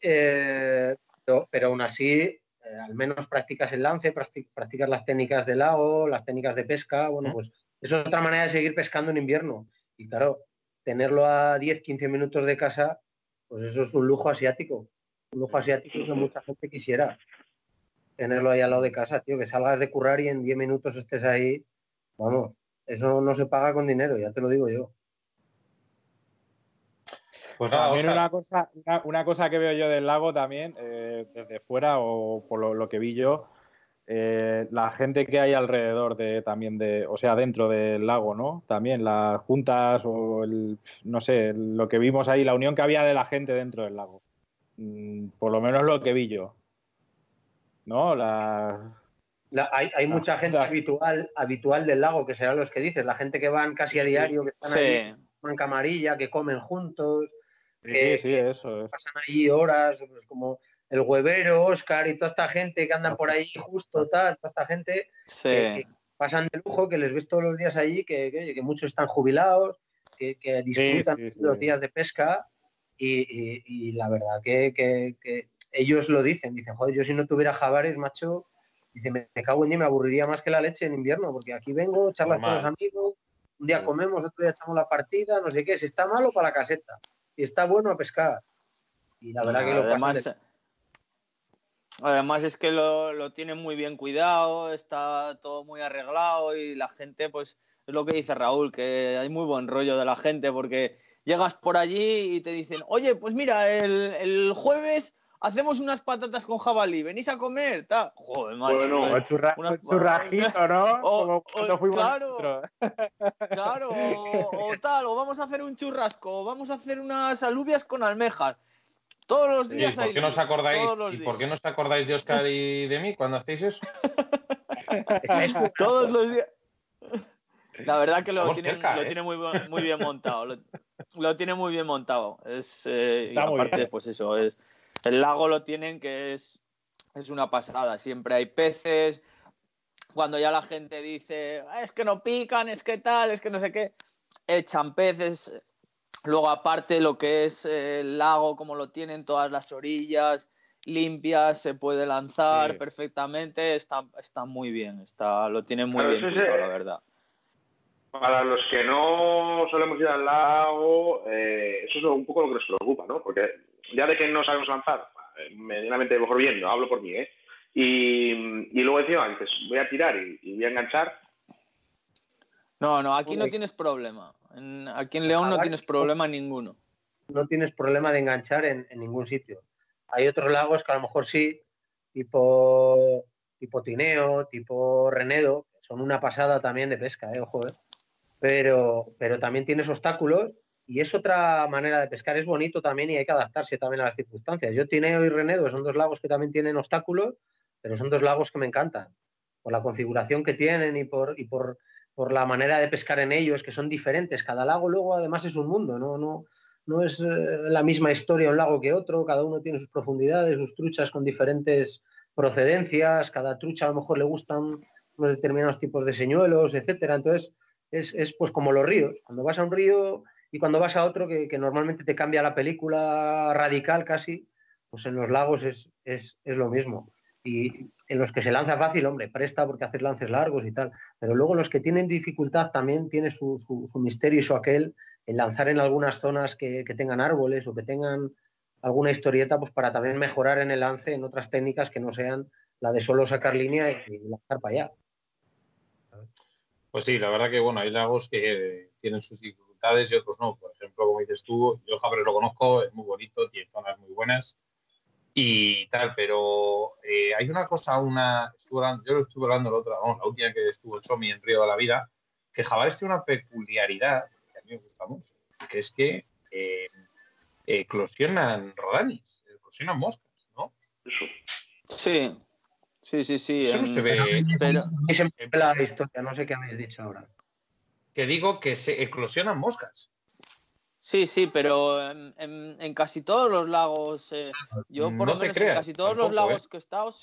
S3: Eh, pero, pero, aún así, eh, al menos practicas el lance, practicas las técnicas del lago, las técnicas de pesca, bueno, pues es otra manera de seguir pescando en invierno. Y claro, tenerlo a 10, 15 minutos de casa, pues eso es un lujo asiático. Un lujo asiático que mucha gente quisiera tenerlo ahí al lado de casa, tío, que salgas de currar y en 10 minutos estés ahí. Vamos, eso no se paga con dinero, ya te lo digo yo.
S5: Pues también una cosa, una, cosa que veo yo del lago también, eh, desde fuera o por lo, que vi yo, eh, la gente que hay alrededor de también de, o sea, dentro del lago, ¿no? También las juntas o el, no sé, lo que vimos ahí, la unión que había de la gente dentro del lago. Mm, por lo menos lo que vi yo. ¿No? La,
S3: hay, mucha gente habitual, habitual del lago, que serán los que dices, la gente que van casi a diario, que están ahí, van camarilla, que comen juntos,
S5: Sí, sí, eso.
S3: Pasan allí horas, pues como el huevero, Oscar y toda esta gente que andan por ahí justo, tal, toda esta gente que, pasan de lujo, que les ves todos los días allí, que, muchos están jubilados, que, disfrutan los días de pesca y, la verdad que, ellos lo dicen, dicen, joder, yo si no tuviera jabares, macho, dice, me, cago en día, me aburriría más que la leche en invierno, porque aquí vengo, charlas con los amigos, un día comemos, otro día echamos la partida, no sé qué, si está malo para la caseta y está bueno a pescar. Y la verdad que lo
S2: además, además es que lo, lo tienen muy bien cuidado, está todo muy arreglado y la gente, pues, es lo que dice Raúl, que hay muy buen rollo de la gente porque llegas por allí y te dicen, oye, pues mira, el, el jueves hacemos unas patatas con jabalí, venís a comer, tal. Joder, macho.
S5: Bueno, pues, churra, churrajito, ¿no?
S2: O, claro, claro, o, tal, o vamos a hacer un churrasco, o vamos a hacer unas alubias con almejas. Todos los días.
S1: ¿Y por qué no os acordáis? ¿Y por qué no os acordáis de Oscar y de mí cuando hacéis eso?
S2: Todos los días. La verdad que lo, tiene, lo ¿eh? tiene muy, muy, bien montado. Lo, tiene muy bien montado. Es, eh, y aparte, pues eso, es, el lago lo tienen que es, es una pasada. Siempre hay peces. Cuando ya la gente dice, ah, es que no pican, es que tal, es que no sé qué, echan peces. Luego, aparte, lo que es el lago, como lo tienen todas las orillas limpias, se puede lanzar perfectamente, está, está muy bien, está, lo tienen muy bien, la verdad.
S4: Para los que no solemos ir al lago, eh, eso es un poco lo que nos preocupa, ¿no? Porque ya de que no sabemos lanzar, medianamente mejor bien, no hablo por mí, ¿eh? Y, luego encima dices, voy a tirar y, voy a enganchar.
S2: No, no, aquí no tienes problema. aquí en León no tienes problema ninguno.
S3: No tienes problema de enganchar en, ningún sitio. Hay otros lagos que a lo mejor sí, tipo, tipo Tineo, tipo Renedo, que son una pasada también de pesca, ¿eh? Ojo, ¿eh? Pero, pero también tienes obstáculos y es otra manera de pescar, es bonito también y hay que adaptarse también a las circunstancias. Yo Tineo y Renedo son dos lagos que también tienen obstáculos, pero son dos lagos que me encantan, por la configuración que tienen y por, y por, por la manera de pescar en ellos, que son diferentes. Cada lago luego además es un mundo, no, no, no es eh, la misma historia un lago que otro, cada uno tiene sus profundidades, sus truchas con diferentes procedencias, cada trucha a lo mejor le gustan unos determinados tipos de señuelos, etcétera. Entonces, es, pues como los ríos. Cuando vas a un río y cuando vas a otro que, normalmente te cambia la película radical casi, pues en los lagos es, lo mismo. Y en los que se lanza fácil, hombre, presta porque haces lances largos y tal. Pero luego los que tienen dificultad también tiene su, su, misterio y su aquel en lanzar en algunas zonas que, que, tengan árboles o que tengan alguna historieta, pues para también mejorar en el lance en otras técnicas que no sean la de solo sacar línea y lanzar para allá.
S1: Pues sí, la verdad que bueno, hay lagos que tienen sus dificultades y otros no. Por ejemplo, como dices tú, yo Javier lo conozco, es muy bonito, tiene zonas muy buenas y tal, pero eh, hay una cosa, una, yo lo estuve hablando la otra, la última que estuvo el Somi en Río de la Vida, que Jabares tiene una peculiaridad que a mí me gusta mucho, que es que eh, eclosionan rodanis, eclosionan moscas, ¿no?
S2: Sí, Sí, sí, sí.
S1: Eso no se ve.
S3: Pero... la historia, no sé qué habéis dicho ahora.
S1: Que digo que se eclosionan moscas.
S2: Sí, sí, pero en, casi todos los lagos, eh, yo por
S1: no
S2: lo menos
S1: en
S2: casi todos los lagos ¿eh? que he estado,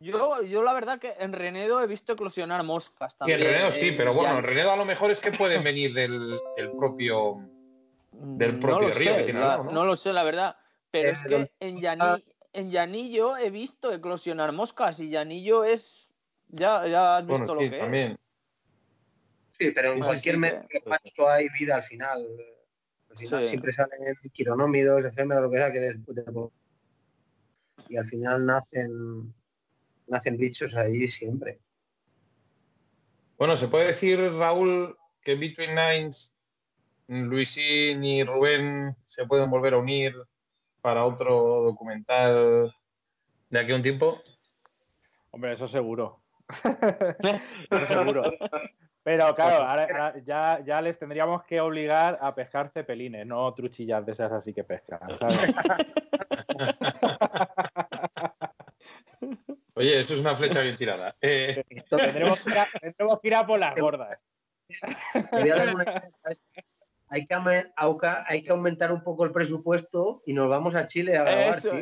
S2: yo, yo la verdad que en Renedo he visto eclosionar moscas también.
S1: Y en Renedo sí, pero bueno, en Renedo a lo mejor es que pueden venir del, propio del propio río que tiene
S2: ¿no? ¿no? lo sé, la verdad. Pero es que en Yaní, en Llanillo he visto eclosionar moscas y Llanillo es. Ya, ya has visto lo que es.
S3: Sí, pero en cualquier medio hay vida al final. Al final siempre salen quironómidos, efémeros, lo que sea, que después Y al final nacen, nacen bichos ahí siempre.
S1: Bueno, se puede decir, Raúl, que Between Nines, Luisín y Rubén se pueden volver a unir para otro documental de aquí a un tiempo?
S5: Hombre, eso seguro. eso seguro. Pero claro, ahora, ya, ya, les tendríamos que obligar a pescar cepelines, no truchillas de esas así que pescan.
S1: Oye, eso es una flecha bien tirada.
S5: Eh... Tendremos, que ir a, por las gordas
S3: hay que, hay que aumentar un poco el presupuesto y nos vamos a Chile a grabar,
S2: eso,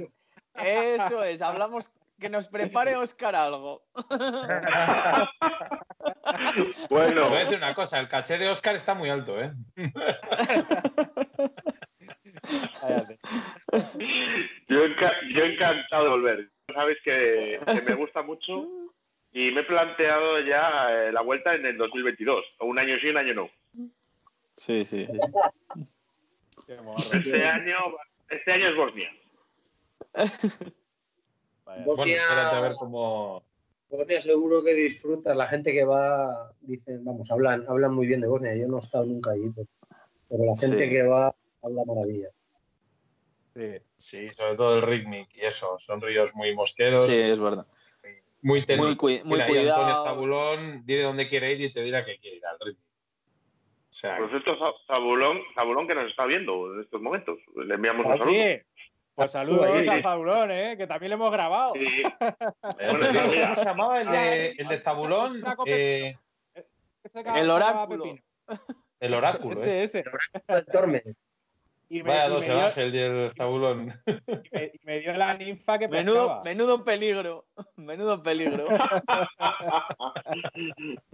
S2: Eso es, hablamos que nos prepare Oscar algo.
S1: bueno, voy a decir una cosa, el caché de Oscar está muy alto, ¿eh?
S4: yo, yo, encantado de volver. Sabes que, me gusta mucho y me he planteado ya eh, la vuelta en el 2022, o un año sí, un año no.
S2: Sí, sí.
S4: Este año, este año es Bosnia.
S3: Bosnia,
S1: a ver cómo.
S3: Bosnia seguro que disfrutas. La gente que va, dicen, vamos, hablan, hablan muy bien de Bosnia. Yo no he estado nunca allí, pero, la gente que va habla maravillas.
S1: Sí, sí, sobre todo el Ritmic y eso. Son ríos muy mosqueros.
S2: Sí, es verdad.
S1: Muy, muy,
S2: muy, muy cuidado.
S1: Antonio Estabulón, dile dónde quiere ir y te dirá que quiere ir al Ritmic.
S4: Por cierto, Zabulón, Zabulón que nos está viendo en estos momentos. Le enviamos un saludo.
S5: Pues saludos a Zabulón, ¿eh? que también le hemos grabado.
S1: Sí. ¿Cómo se llamaba el de, el de Zabulón? Eh...
S2: El oráculo.
S1: El oráculo.
S5: Ese, ese.
S3: El oráculo de Tormes.
S1: Y me, Vaya dos, el ángel y el tabulón.
S5: Y me, dio la ninfa que
S2: menudo, menudo peligro. Menudo peligro.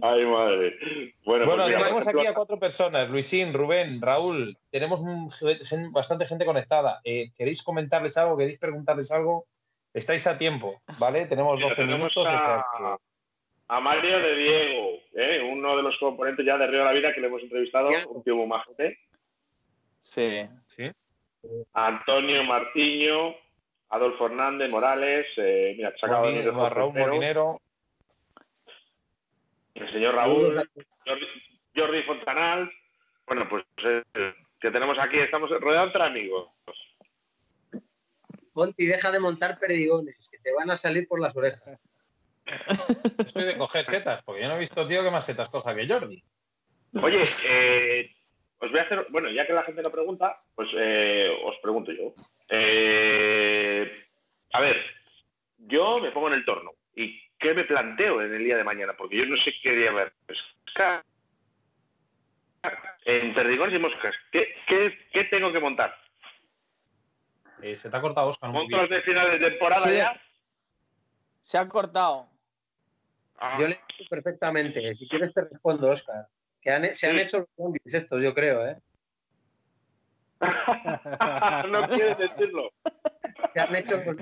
S4: Ay, madre.
S1: Bueno, bueno pues tenemos aquí a cuatro personas. Luisín, Rubén, Raúl. Tenemos bastante gente conectada. Eh, ¿Queréis comentarles algo? ¿Queréis preguntarles algo? Estáis a tiempo, ¿vale? Tenemos 12 minutos.
S4: A, a Mario de Diego, ¿eh? uno de los componentes ya de Río de la Vida que le hemos entrevistado, un tío muy majete.
S2: Sí.
S1: ¿Sí?
S4: Antonio Martiño, Adolfo Hernández, Morales, eh, mira, sacado de
S1: Raúl Molinero.
S4: El señor Raúl, Jordi, Fontanal. Bueno, pues eh, que tenemos aquí, estamos rodeados entre amigos.
S3: Ponti, deja de montar perdigones, que te van a salir por las orejas.
S1: Estoy de coger setas, porque yo no he visto tío que más setas coja que Jordi.
S4: Oye, eh, os voy a hacer, bueno, ya que la gente lo pregunta, pues eh, os pregunto yo. Eh, a ver, yo me pongo en el torno. ¿Y qué me planteo en el día de mañana? Porque yo no sé qué día ver pescar. en perdigones y moscas. ¿Qué, qué, qué tengo que montar?
S1: Eh, se te ha cortado, Oscar. un
S4: ¿Monto los
S1: poquito.
S4: de final de temporada
S2: Sí.
S4: ya?
S2: Se ha cortado.
S4: Ah,
S3: Yo le entiendo perfectamente. Si quieres te respondo, Oscar. Que han- se han
S4: Sí.
S3: hecho los zombies estos, yo creo, ¿eh?
S4: no quieres decirlo.
S3: Se han hecho los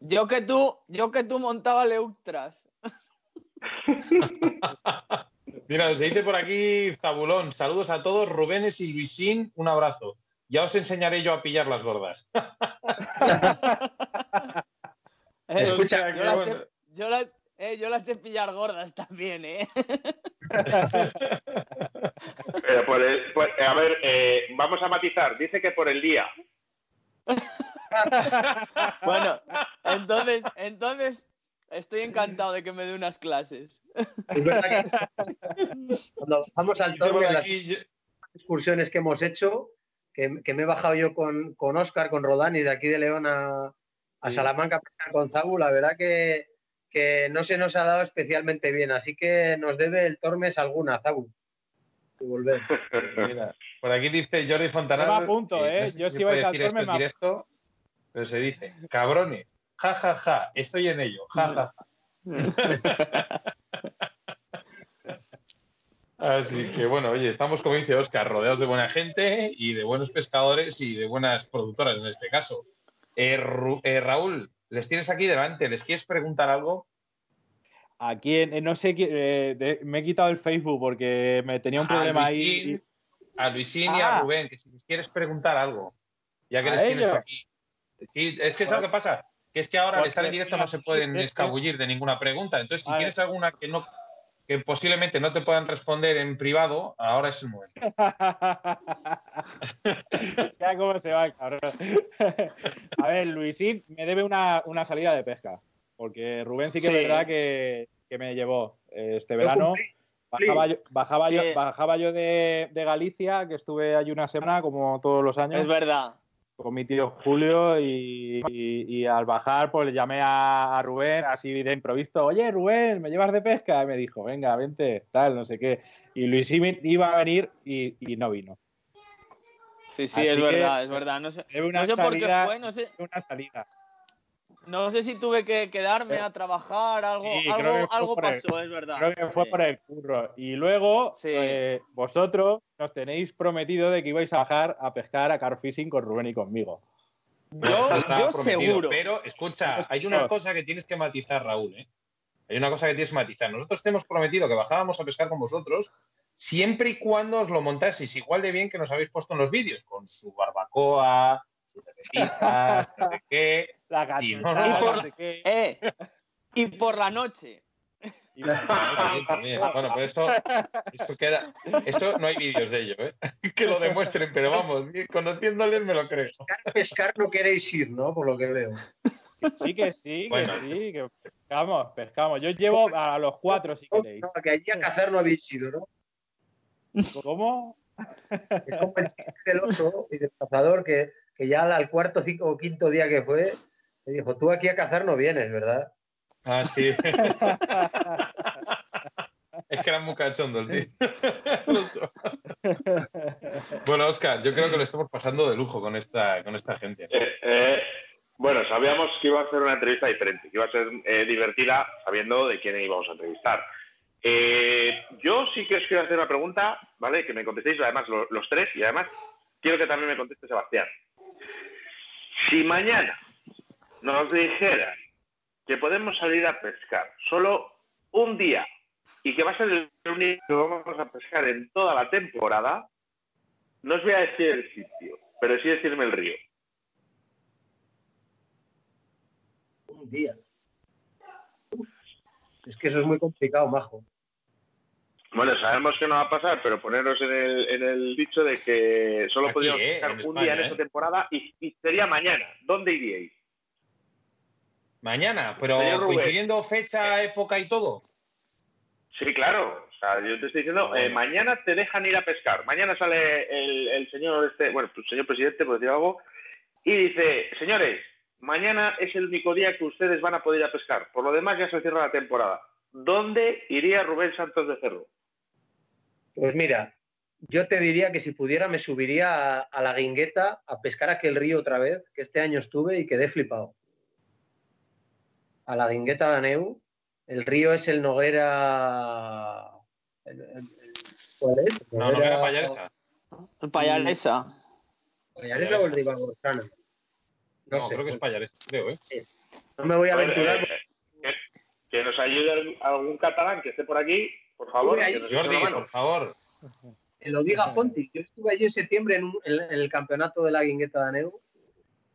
S2: Yo que tú, yo que tú montaba Leuctras.
S1: Mira, se dice por aquí Zabulón. Saludos a todos, Rubénes y Luisín. Un abrazo. Ya os enseñaré yo a pillar las gordas.
S2: Eh,
S3: Escucha,
S2: yo, las sé, yo, las, eh, yo las sé pillar gordas también, ¿eh?
S4: Pero por el- por- a ver, eh, vamos a matizar. Dice que por el día.
S2: Bueno, entonces, entonces estoy encantado de que me dé unas clases.
S3: Es verdad que cuando bajamos al torneo, las excursiones que hemos hecho, que, que me he bajado yo con, con Oscar, con Rodani, de aquí de León a, a. Salamanca con Zabu, la verdad que, que no se nos ha dado especialmente bien, así que nos debe el Tormes alguna, Zabu. Y volver.
S1: Mira, por aquí dice Jordi Fontanal.
S5: No me apunto,
S1: que
S5: ¿eh?
S1: no sé
S5: Yo si
S1: puede
S5: vais al
S1: decir esto en
S5: me
S1: directo, pero se dice, cabrones, ja, ja, ja, estoy en ello, ja, ja, ja. Así que bueno, oye, estamos, como dice Oscar, rodeados de buena gente y de buenos pescadores y de buenas productoras en este caso. Eh, Ru- eh, Raúl, les tienes aquí delante, ¿les quieres preguntar algo?
S5: Aquí, en- no sé, eh, de- me he quitado el Facebook porque me tenía un
S1: A
S5: problema
S1: Luisín,
S5: ahí.
S1: A Luisín y a
S5: Ah.
S1: Rubén, que si les quieres preguntar algo, ya que
S5: ¿A
S1: les tienes aquí. Sí, es que es lo que pasa, que es que ahora al estar en directo no se pueden escabullir de ninguna pregunta. Entonces, si tienes alguna que no que posiblemente no te puedan responder en privado, ahora es el momento.
S5: ya cómo se va, cabrón. A ver, Luisín me debe una, una salida de pesca. Porque Rubén sí que
S2: Sí.
S5: es verdad que, que me llevó este verano. Bajaba yo, bajaba
S2: Sí.
S5: yo, bajaba yo de, de Galicia, que estuve allí una semana, como todos los años,
S2: Es verdad.
S5: con mi tío Julio, y, y- y al bajar, pues le llamé a, a Rubén, así de improviso, oye, Rubén, ¿me llevas de pesca? Y me dijo, venga, vente, tal, no sé qué. Y Luis iba a venir y, y no vino.
S2: Sí, sí,
S5: Así
S2: es verdad, es verdad. No sé, no sé por qué fue, no sé,
S5: Una salida.
S2: No sé si tuve que quedarme a trabajar, algo,
S5: Sí,
S2: algo,
S5: el-
S2: pasó, es verdad.
S5: Creo que fue
S2: Sí.
S5: por el curro. Y luego,
S2: Sí.
S5: eh, vosotros nos tenéis prometido de que ibais a bajar a pescar a carfishing con Rubén y conmigo.
S2: Yo, yo seguro.
S1: Pero escucha, hay una cosa que tienes que matizar, Raúl. ¿eh? Hay una cosa que tienes que matizar. Nosotros te hemos prometido que bajábamos a pescar con vosotros siempre y cuando os lo montaseis igual de bien que nos habéis puesto en los vídeos, con su barbacoa, su cervecita, no sé qué.
S5: La
S1: Sí,
S5: gatina,
S1: no,
S5: sé qué.
S2: Eh, y por la noche.
S5: Y-
S1: También, también. Bueno, pues eso, eso queda. Eso no hay vídeos de ello, ¿eh? que lo demuestren, pero vamos, conociéndoles me lo creo.
S3: pescar no queréis ir, ¿no? Por lo que veo.
S5: Sí que sí,
S1: Bueno.
S5: que sí, que pescamos, pescamos. Yo llevo a los cuatro si queréis.
S3: No, que allí a cazar no habéis ido, ¿no?
S5: ¿Cómo?
S3: Es como el chiste del oso y del cazador que, que ya al cuarto cinco, o quinto día que fue, me dijo, tú aquí a cazar no vienes, ¿verdad?
S1: Ah, sí. Es que era muy cachondo el tío. bueno, Oscar, yo creo que lo estamos pasando de lujo con esta, con esta gente.
S4: Eh, eh, bueno, sabíamos que iba a ser una entrevista diferente, que iba a ser eh, divertida sabiendo de quién íbamos a entrevistar. Eh, yo sí que os quiero hacer una pregunta, ¿vale? Que me contestéis además lo- los, tres y además quiero que también me conteste Sebastián. Si mañana nos dijeran que podemos salir a pescar solo un día y que va a ser el único que vamos a pescar en toda la temporada, no os voy a decir el sitio, pero sí decirme el río.
S3: Un día. Es que eso es muy complicado, majo.
S4: Bueno, sabemos que no va a pasar, pero poneros en el, en el dicho de que solo
S1: Aquí,
S4: podríamos
S1: eh,
S4: un
S1: España,
S4: día en
S1: eh.
S4: esta temporada y, y sería mañana. ¿Dónde iríais?
S1: Mañana, pero coincidiendo fecha, época y todo.
S4: Sí, claro. O sea, yo te estoy diciendo, eh, mañana te dejan ir a pescar. Mañana sale el, el señor este, bueno, pues señor presidente, por decir algo, y dice, señores, mañana es el único día que ustedes van a poder ir a pescar. Por lo demás ya se cierra la temporada. ¿Dónde iría Rubén Santos de Cerro?
S3: Pues mira, yo te diría que si pudiera me subiría a, a la guingueta a pescar aquel río otra vez, que este año estuve y quedé flipado. A la guingueta de Aneu. El río es el Noguera. el- el- el- ¿Cuál es?
S1: No, no era Pallaresa.
S2: El Payalesa.
S3: Pallaresa o el de Ibagorzana. No,
S1: No,
S3: sé.
S1: creo que es Pallaresa, creo, ¿eh?
S3: No me voy a
S4: ver,
S3: aventurar.
S4: eh, que nos ayude algún catalán que esté por aquí, por favor.
S3: Ahí,
S1: Jordi, por favor.
S3: Que lo diga Fonti. Yo estuve allí en septiembre en, un- en- en el campeonato de la guingueta de Aneu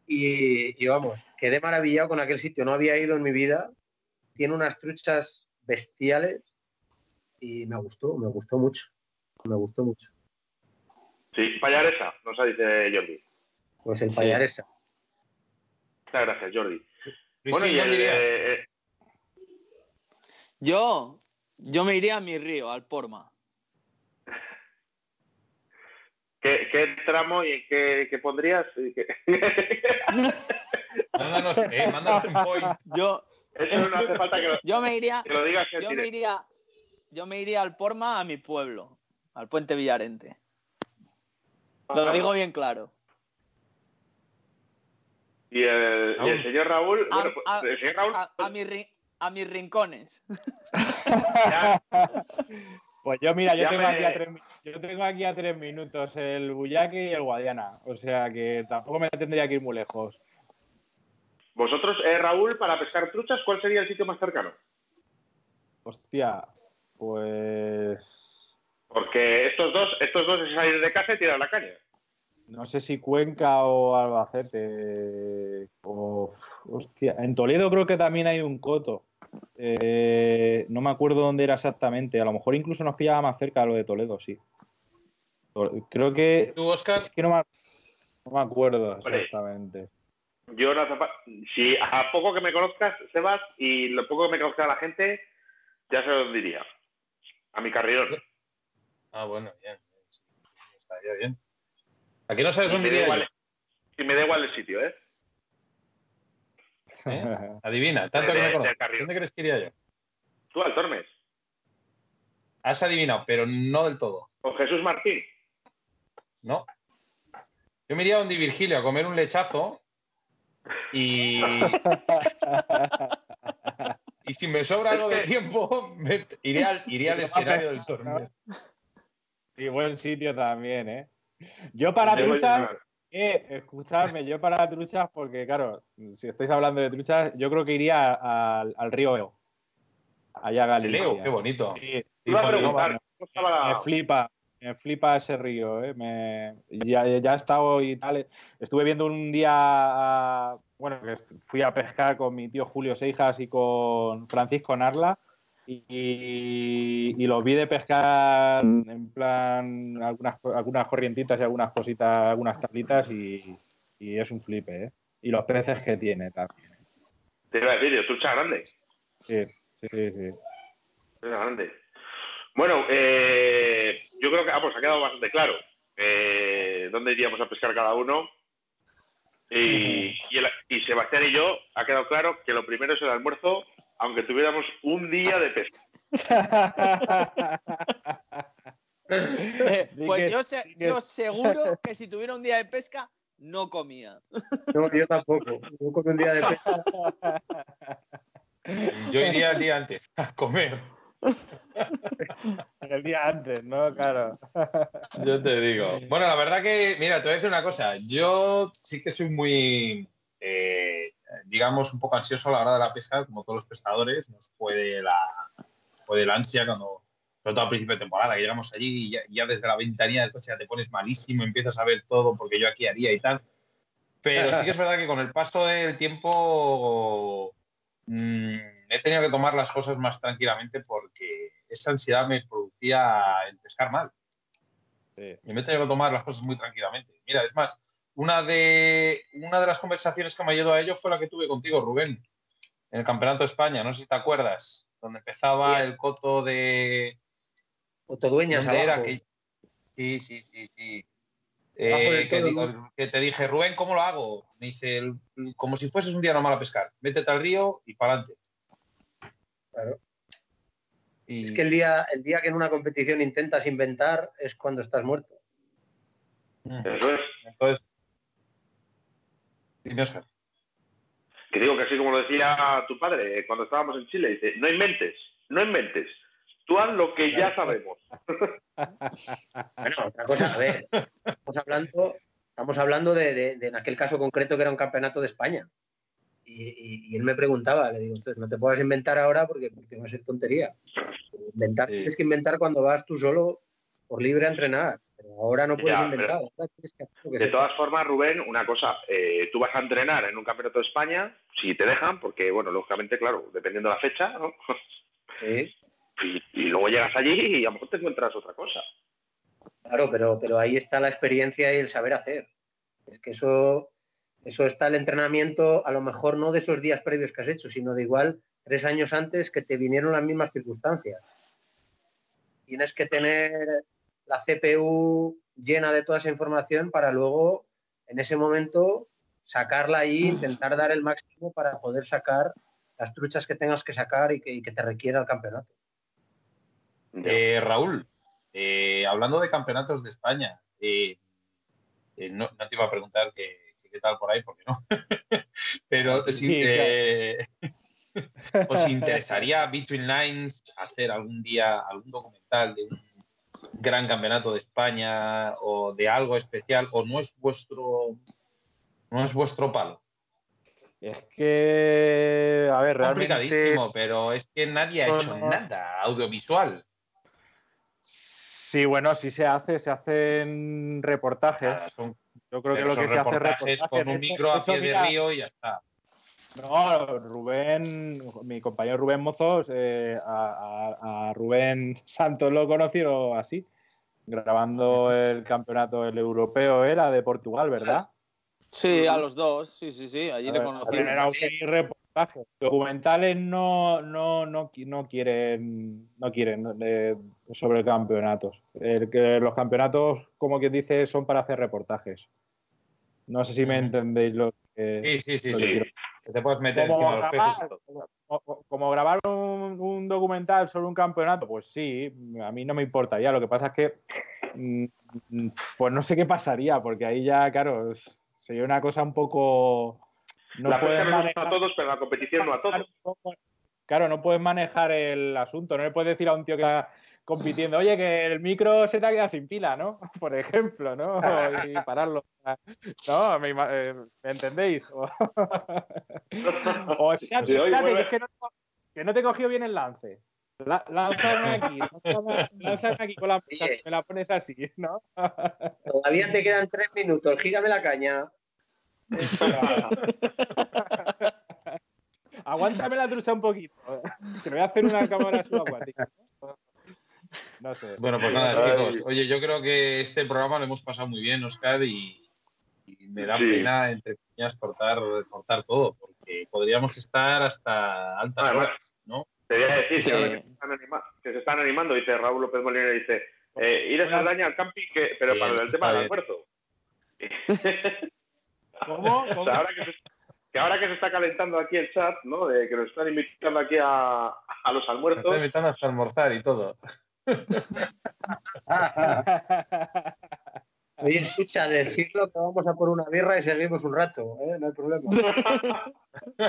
S3: y, y vamos, quedé maravillado con aquel sitio. No había ido en mi vida. Tiene unas truchas bestiales y me gustó, me gustó mucho. Me gustó mucho.
S4: Sí, Pallaresa, nos dice Jordi.
S3: Pues el
S2: Sí.
S3: Pallaresa.
S4: Muchas gracias, Jordi.
S1: Luis,
S4: Bueno, y
S1: ¿quién
S4: el,
S1: dirías?
S4: eh, eh,
S2: Yo, yo me iría a mi río, al Porma.
S4: ¿qué, qué tramo y qué, qué pondrías? Y qué-
S1: Mándanos, eh, mándanos un point.
S2: Yo,
S4: Eso no hace falta que lo,
S2: yo me iría,
S4: que lo digas en
S2: yo me iría, yo me iría al Porma a mi pueblo, al Puente Villarente. Lo digo bien claro.
S4: Y el, y el
S1: Raúl.
S4: señor Raúl,
S2: A-
S4: bueno, pues,
S2: a-
S4: el señor Raúl,
S2: A, a mis ri- a mis rincones.
S5: Pues yo, mira, yo tengo,
S4: me-
S5: aquí a tres, mi- yo tengo aquí a tres minutos el Bullaki y el Guadiana. O sea que tampoco me tendría que ir muy lejos.
S4: vosotros, eh, Raúl, para pescar truchas, ¿cuál sería el sitio más cercano?
S5: Hostia, pues.
S4: Porque estos dos, estos dos es salir de casa y tirar la caña.
S5: No sé si Cuenca o Albacete. O, hostia, en Toledo creo que también hay un coto. Eh, no me acuerdo dónde era exactamente. A lo mejor incluso nos pillaba más cerca de lo de Toledo, sí. Creo que.
S1: ¿Tú, Oscar?
S5: Es que no me, no me acuerdo exactamente.
S4: Yo no Si a poco que me conozcas, Sebas, y lo poco que me conozca la gente, ya se lo diría. A mi carrerón.
S1: Ah, bueno, bien. Estaría bien. ¿A qué no sabes dónde iría
S4: igual, y me da igual el sitio, ¿eh?
S1: ¿Eh? Adivina, tanto
S4: De-
S1: que me. ¿Dónde crees que iría yo?
S4: Tú al Tormes.
S1: Has adivinado, pero no del todo.
S4: O Jesús Martín.
S1: No. Yo me iría donde Virgilio a comer un lechazo y, y si me sobra algo de tiempo, me- iré al, iré al escenario del torneo.
S5: Sí, buen sitio también, ¿eh? Yo para
S4: Yo voy
S5: truchas,
S4: a-
S5: eh, escuchadme, yo para truchas, porque claro, si estáis hablando de truchas, yo creo que iría al, al río Eo. Allá a Galicia.
S1: Leo, qué bonito.
S5: Sí, sí,
S4: Iba a
S5: porque,
S4: preguntar,
S5: bueno,
S4: ¿cómo estaba la-
S5: me flipa, me flipa ese río, ¿eh? Me, ya, ya he estado y tal. Estuve viendo un día, bueno, que fui a pescar con mi tío Julio Seijas y con Francisco Narla y, y los vi de pescar en plan algunas, algunas corrientitas y algunas cositas, algunas tablitas y, y es un flipe, ¿eh? Y los peces que tiene también.
S4: Te iba a decir, trucha grande.
S5: Sí, sí, sí.
S4: Trucha grande. Bueno, eh, yo creo que vamos, ha quedado bastante claro eh, dónde iríamos a pescar cada uno. Y, y, el- y Sebastián y yo ha quedado claro que lo primero es el almuerzo, aunque tuviéramos un día de pesca.
S2: Eh, pues yo, seguro que si tuviera un día de pesca, no comía.
S3: No, yo tampoco. Yo con un día de pesca.
S1: Yo iría el día antes a comer.
S5: El día antes, ¿no? Claro.
S1: Yo te digo. Bueno, la verdad que, mira, te voy a decir una cosa. Yo sí que soy muy, eh, digamos, un poco ansioso a la hora de la pesca, como todos los pescadores. Nos puede la, puede la ansia cuando, sobre todo al principio de temporada, que llegamos allí y ya, ya desde la ventanilla del coche ya te pones malísimo, empiezas a ver todo porque yo aquí haría y tal. Pero sí que es verdad que con el paso del tiempo mm, he tenido que tomar las cosas más tranquilamente porque esa ansiedad me producía el pescar mal.
S5: Sí.
S1: Y me he tenido que tomar las cosas muy tranquilamente. Mira, es más, una de, una de las conversaciones que me ayudó a ello fue la que tuve contigo, Rubén, en el Campeonato de España. No sé si te acuerdas, donde empezaba
S3: Bien.
S1: el coto de.
S3: Autodueñas
S1: ¿Dónde era? Que- Sí, sí, sí, sí. Eh, que,
S3: todo,
S1: digo- que te dije, Rubén, ¿cómo lo hago? Me dice, el- como si fueses un día normal a pescar. Métete al río y para adelante.
S3: Claro. Es que el día, el día que en una competición intentas inventar es cuando estás muerto.
S4: Eso es.
S1: Entonces, dime, Oscar.
S4: Que digo que así como lo decía tu padre cuando estábamos en Chile, dice, no inventes, no inventes. Tú haz lo que ya sabemos.
S3: Bueno, otra cosa, a ver, estamos hablando, estamos hablando de, de- de en aquel caso concreto que era un campeonato de España. Y, y- y él me preguntaba, le digo, entonces no te puedas inventar ahora porque, porque va a ser tontería. Inventar
S1: Sí.
S3: tienes que inventar cuando vas tú solo por libre a entrenar. Ahora no puedes
S4: Ya,
S3: inventar. que
S4: De todas formas, Rubén, una cosa, eh, tú vas a entrenar en un campeonato de España, si te dejan, porque, bueno, lógicamente, claro, dependiendo de la fecha, ¿no?
S3: Sí,
S4: Y, y luego llegas allí y a lo mejor te encuentras otra cosa.
S3: claro, pero, pero ahí está la experiencia y el saber hacer. Es que eso, eso está el entrenamiento, a lo mejor no de esos días previos que has hecho, sino de igual tres años antes que te vinieron las mismas circunstancias. Tienes que tener la CPU llena de toda esa información para luego, en ese momento, sacarla ahí, intentar dar el máximo para poder sacar las truchas que tengas que sacar y que, y que te requiera el campeonato.
S1: Eh, Raúl, eh, hablando de campeonatos de España, eh, eh, no, no te iba a preguntar que- que qué tal por ahí, porque no. Pero si,
S5: Sí,
S1: eh, ¿os interesaría Between Lines hacer algún día algún documental de un gran campeonato de España o de algo especial? ¿O no es vuestro, no es vuestro palo?
S5: Es que, a ver, realmente.
S1: Complicadísimo, pero es que nadie ha
S5: No,
S1: hecho
S5: no.
S1: nada audiovisual.
S5: Sí, bueno, sí se hace, se hacen reportajes.
S1: Son
S5: Yo creo que lo que se hace
S1: reportajes con un micro a pie de
S5: mira,
S1: río y ya está.
S5: No, Rubén, mi compañero Rubén Mozos, eh, a, Rubén Santos lo conoció así, grabando el campeonato el europeo, era de Portugal, ¿verdad?
S2: Sí, a los dos, sí, sí, sí, allí
S5: A
S2: le conocí.
S5: Era un reportaje. Documentales no, no, no, qui- no quieren, no quieren eh, sobre campeonatos. El que los campeonatos, como quien dice, son para hacer reportajes. No sé si me entendéis lo que,
S1: Sí, sí, sí,
S5: lo que
S1: sí. Que te puedes meter
S5: como
S1: encima de los peces.
S5: grabar,
S1: y todo.
S5: o- o- como grabar un, un documental sobre un campeonato, pues sí, a mí no me importaría. Lo que pasa es que, mm, mm, pues no sé qué pasaría, porque ahí ya, claro, sería una cosa un poco. No
S4: la
S5: puedes
S4: pesca nos gusta
S5: manejar-
S4: a todos, pero la competición no a todos.
S5: Claro, no puedes manejar el asunto. No le puedes decir a un tío que compitiendo, oye, que el micro se te ha quedado sin pila, ¿no? Por ejemplo, ¿no? Y pararlo. ¿No? ¿Me, eh, ¿me entendéis? O, o
S4: Sí, oye, vuelve.
S5: que, es que no, que no te he cogido bien el lance. La- lánzame aquí, lánzame, lánzame aquí con la
S3: Oye.
S5: me la pones así, ¿no?
S3: Todavía te quedan tres minutos, gírame la caña.
S5: Aguántame la trucha un poquito. Que me voy a hacer una cámara subacuática. No sé.
S1: Bueno, pues nada,
S4: Ay.
S1: chicos. Oye, yo creo que este programa lo hemos pasado muy bien, Oscar, y, y me da
S4: Sí.
S1: pena, entre comillas, cortar, cortar todo, porque podríamos estar hasta altas
S4: Ah,
S1: horas, ¿no?
S4: Te voy a decir
S2: Sí.
S4: que ahora que se están, anima- que se están animando, dice Raúl López Molina, dice, eh, ir a Saldaña al camping, que, pero
S1: Sí,
S4: para el tema del almuerzo.
S5: ¿Cómo?
S4: O
S5: ¿Cómo?
S4: sea, ahora que, se, que ahora que se está calentando aquí el chat, ¿no? De que nos están invitando aquí a, a los
S1: Me
S4: almuerzos.
S1: está invitando hasta almorzar y todo.
S3: Oye, escucha, decirlo que vamos a por una birra y seguimos un rato, ¿eh? no hay problema.
S4: No